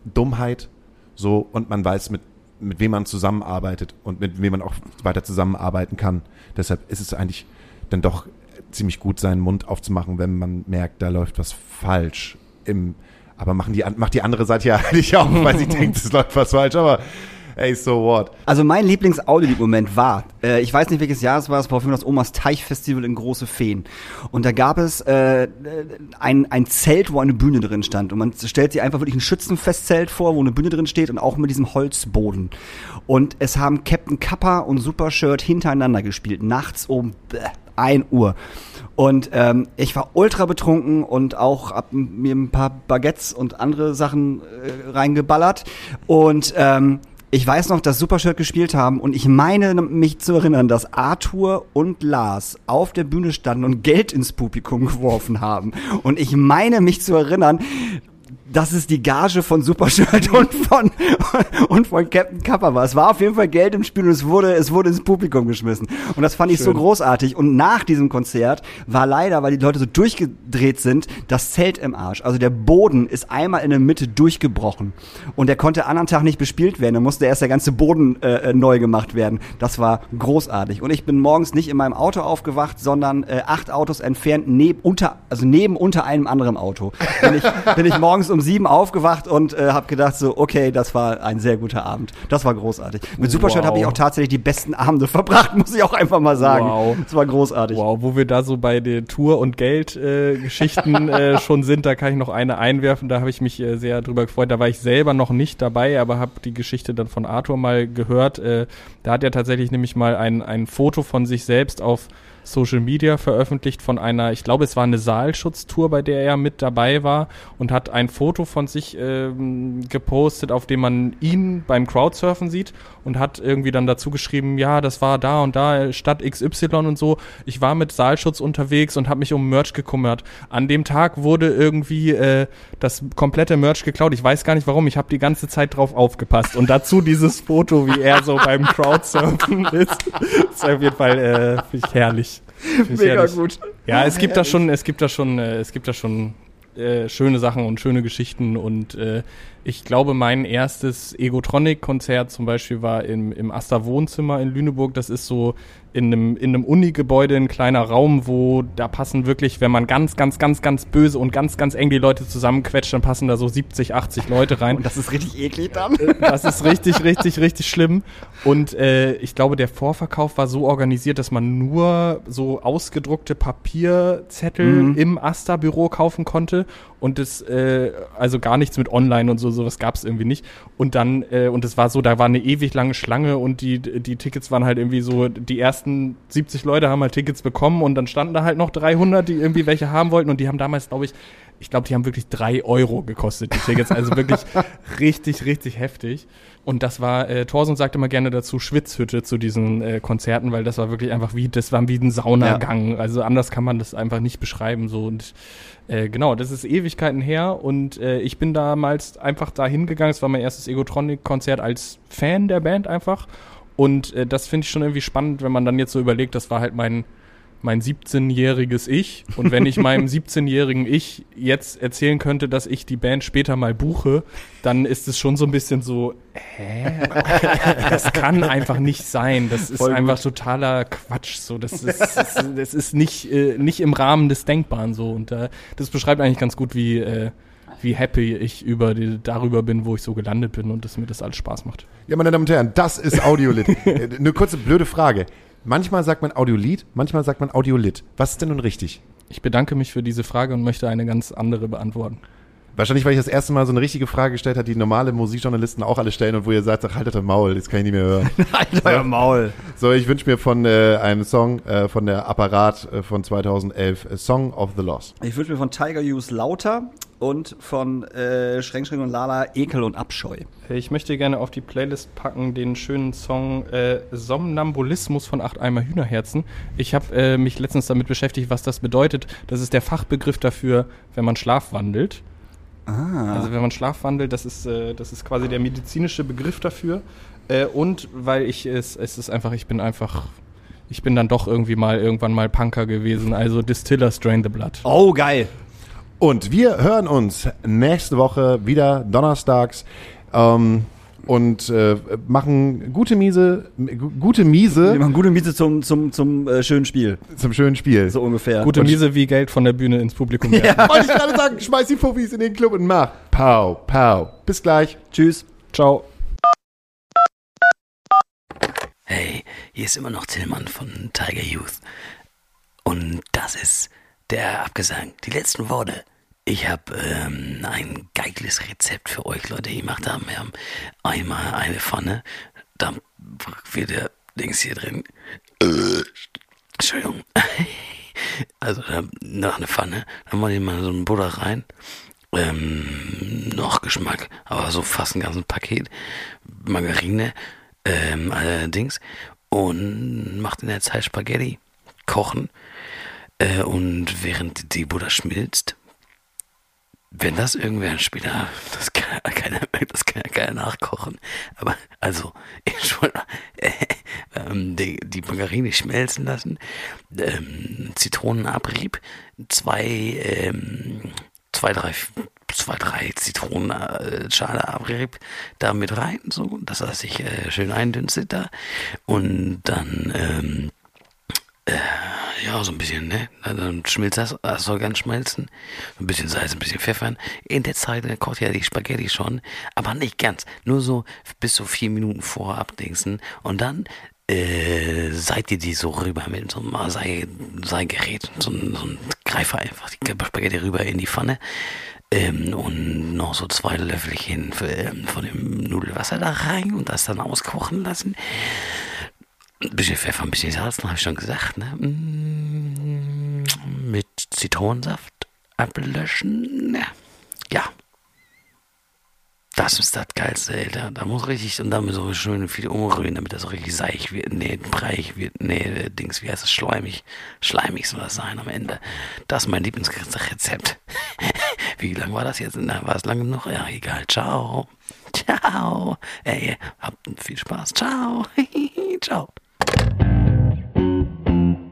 Dummheit. So, und man weiß, mit, mit wem man zusammenarbeitet und mit wem man auch weiter zusammenarbeiten kann. Deshalb ist es eigentlich dann doch ziemlich gut, seinen Mund aufzumachen, wenn man merkt, da läuft was falsch. Im, aber machen die, macht die andere Seite ja [laughs] eigentlich auch, weil sie denkt, es läuft was falsch, aber hey, so what? Also mein Lieblings-Audiolied-Moment war, äh, ich weiß nicht welches Jahr es war, es war auf jeden Fall das Omas Teichfestival in Große Feen. Und da gab es äh, ein, ein Zelt, wo eine Bühne drin stand. Und man stellt sich einfach wirklich ein Schützenfestzelt vor, wo eine Bühne drin steht und auch mit diesem Holzboden. Und es haben Captain Kappa und Supershirt hintereinander gespielt, nachts um bäh, 1 Uhr. Und ähm, ich war ultra betrunken und auch hab mir ein paar Baguettes und andere Sachen äh, reingeballert. Und ähm, ich weiß noch, dass Supershirt gespielt haben und ich meine mich zu erinnern, dass Arthur und Lars auf der Bühne standen und Geld ins Publikum geworfen haben. Und ich meine mich zu erinnern, dass es die Gage von Supershirt [laughs] und von, und von Captain Kappa war. Es war auf jeden Fall Geld im Spiel und es wurde, es wurde ins Publikum geschmissen. Und das fand ich so großartig. Und nach diesem Konzert war leider, weil die Leute so durchgedreht sind, das Zelt im Arsch. Also der Boden ist einmal in der Mitte durchgebrochen. Und der konnte anderen Tag nicht bespielt werden. Da musste erst der ganze Boden äh, neu gemacht werden. Das war großartig. Und ich bin morgens nicht in meinem Auto aufgewacht, sondern äh, acht Autos entfernt, neben, unter, also neben unter einem anderen Auto. Bin ich, bin ich morgens um sieben aufgewacht und äh, habe gedacht so, okay, das war ein sehr guter Abend. Das war großartig. Mit Wow. habe ich auch tatsächlich die besten Abende [laughs] verbracht, muss ich auch einfach mal sagen. Wow. Das war großartig. Wow, wo wir da so bei den Tour- und Geldgeschichten äh, [laughs] äh, schon sind, da kann ich noch eine einwerfen. Da habe ich mich äh, sehr drüber gefreut. Da war ich selber noch nicht dabei, aber habe die Geschichte dann von Arthur mal gehört. Äh, da hat er tatsächlich nämlich mal ein, ein Foto von sich selbst auf Social Media veröffentlicht von einer, ich glaube, es war eine Saalschutztour, bei der er mit dabei war und hat ein Foto von sich ähm, gepostet, auf dem man ihn beim Crowdsurfen sieht und hat irgendwie dann dazu geschrieben, ja, das war da und da, Stadt XY und so. Ich war mit Saalschutz unterwegs und habe mich um Merch gekümmert. An dem Tag wurde irgendwie äh, das komplette Merch geklaut. Ich weiß gar nicht warum, ich habe die ganze Zeit drauf aufgepasst. Und dazu dieses Foto, wie er so beim Crowdsurfen ist. [laughs] ist auf jeden Fall äh, herrlich. Mega herrlich. gut. Ja, es gibt da schon, es gibt da schon, äh, es gibt da schon äh, schöne Sachen und schöne Geschichten und äh, ich glaube, mein erstes Egotronic-Konzert zum Beispiel war im, im Asta Wohnzimmer in Lüneburg. Das ist so in einem, in einem Uni-Gebäude ein kleiner Raum, wo da passen wirklich, wenn man ganz, ganz, ganz, ganz böse und ganz, ganz eng die Leute zusammenquetscht, dann passen da so 70, 80 Leute rein. Und das ist richtig eklig dann. Das ist richtig, richtig, richtig schlimm. Und äh, ich glaube, der Vorverkauf war so organisiert, dass man nur so ausgedruckte Papierzettel Mhm. im Asta-Büro kaufen konnte. Und es, äh, also gar nichts mit online und so, sowas gab es irgendwie nicht. Und dann, äh, und es war so, da war eine ewig lange Schlange und die, die Tickets waren halt irgendwie so, die ersten 70 Leute haben halt Tickets bekommen und dann standen da halt noch 300, die irgendwie welche haben wollten und die haben damals, glaube ich, ich glaube, die haben wirklich drei Euro gekostet, die Tickets. Also wirklich [laughs] richtig, richtig heftig. Und das war, äh, Thorsten sagt immer gerne dazu Schwitzhütte zu diesen äh, Konzerten, weil das war wirklich einfach wie, das war wie ein Saunagang. Also anders kann man das einfach nicht beschreiben. So und äh, genau, das ist Ewigkeiten her und äh, ich bin damals einfach da hingegangen. Es war mein erstes Egotronic-Konzert als Fan der Band einfach. Und äh, das finde ich schon irgendwie spannend, wenn man dann jetzt so überlegt, das war halt mein mein 17-jähriges Ich. Und wenn ich [laughs] meinem 17-jährigen Ich jetzt erzählen könnte, dass ich die Band später mal buche, dann ist es schon so ein bisschen so, hä? Das kann einfach nicht sein. Das ist Voll gut. einfach totaler Quatsch. So, das ist, das, das ist nicht, äh, nicht im Rahmen des Denkbaren so. Und äh, das beschreibt eigentlich ganz gut, wie, äh, wie happy ich über die, darüber bin, wo ich so gelandet bin und dass mir das alles Spaß macht. Ja, meine Damen und Herren, das ist Audiolit. [laughs] Äh, Eine kurze blöde Frage. Manchmal sagt man Audiolied, manchmal sagt man Audiolit. Was ist denn nun richtig? Ich bedanke mich für diese Frage und möchte eine ganz andere beantworten. Wahrscheinlich, weil ich das erste Mal so eine richtige Frage gestellt habe, die normale Musikjournalisten auch alle stellen und wo ihr sagt, ach, haltet euer Maul, das kann ich nicht mehr hören. [laughs] Halt euer Maul. So, ich wünsche mir von äh, einem Song äh, von der Apparat äh, von 2011, äh, Song of the Lost. Ich wünsche mir von Tiger Hughes Lauter und von äh, Schränk, Schränk und Lala Ekel und Abscheu. Ich möchte gerne auf die Playlist packen den schönen Song äh, Somnambulismus von Acht Eimer Hühnerherzen. Ich habe äh, mich letztens damit beschäftigt, was das bedeutet. Das ist der Fachbegriff dafür, wenn man schlafwandelt. Ah. Also wenn man schlafwandelt, das ist, äh, das ist quasi der medizinische Begriff dafür. Äh, und weil ich es, es ist einfach, ich bin einfach, ich bin dann doch irgendwie mal irgendwann mal Punker gewesen. Also Distiller Strain the Blood. Oh, geil. Und wir hören uns nächste Woche wieder donnerstags ähm, und äh, machen gute Miese, gu- gute Wir Miese machen gute Miete zum, zum, zum äh, schönen Spiel. zum schönen Spiel. So ungefähr. Gute Und- Miese wie Geld von der Bühne ins Publikum werfen. [laughs] Wollte ich gerade sagen, schmeiß die Fuffis in den Club und mach. Pow, pow. Bis gleich. Tschüss. Ciao. Hey, hier ist immer noch Tillmann von Tiger Youth. Und das ist der Abgesang. Die letzten Worte. Ich habe ähm, ein geiles Rezept für euch, Leute, gemacht haben. Wir haben einmal eine Pfanne. Da wird der Dings hier drin. Äh, Entschuldigung. [laughs] Also da, noch eine Pfanne. Dann mache ich mal so ein Butter rein. Ähm, noch Geschmack, aber so fast ein ganzes Paket. Margarine, ähm, allerdings. Und macht in der Zeit Spaghetti. Kochen. Äh, und während die Butter schmilzt, wenn das irgendwer später, das kann ja keiner, das kann ja keiner nachkochen. Aber, also, [laughs] ich wollte, äh, ähm, die, die Margarine schmelzen lassen, ähm, Zitronenabrieb, zwei, ähm, zwei, drei, zwei, drei Zitronenschale Abrieb da mit rein, so, dass das sich äh, schön eindünstet da. Und dann, ähm, ja, so ein bisschen, ne? Dann schmilzt das, das soll ganz schmelzen. Ein bisschen Salz, ein bisschen Pfeffer. In der Zeit äh, kocht ja die Spaghetti schon, aber nicht ganz. Nur so bis so vier Minuten vor abdingsen. Und dann äh, seid ihr die so rüber mit so einem Sei- Seigerät, so, ein- so ein Greifer einfach die Spaghetti rüber in die Pfanne. Ähm, und noch so zwei Löffelchen für, ähm, von dem Nudelwasser da rein und das dann auskochen lassen. Ein bisschen Pfeffer, ein bisschen Salz, habe ich schon gesagt, ne? Mm, Mit Zitronensaft ablöschen. Ja. ja. Das ist das Geilste, Alter. Da muss richtig, und damit so schön viel umrühren, damit das so richtig seich wird. Nee, breich wird. Nee, Dings, wie heißt das? Schleimig. Schleimig soll das sein am Ende. Das ist mein Lieblingsrezept. [laughs] Wie lang war das jetzt? Na, war es lang genug? Ja, egal. Ciao. Ciao. Ey, habt viel Spaß. Ciao. [laughs] Ciao. Boop, boop.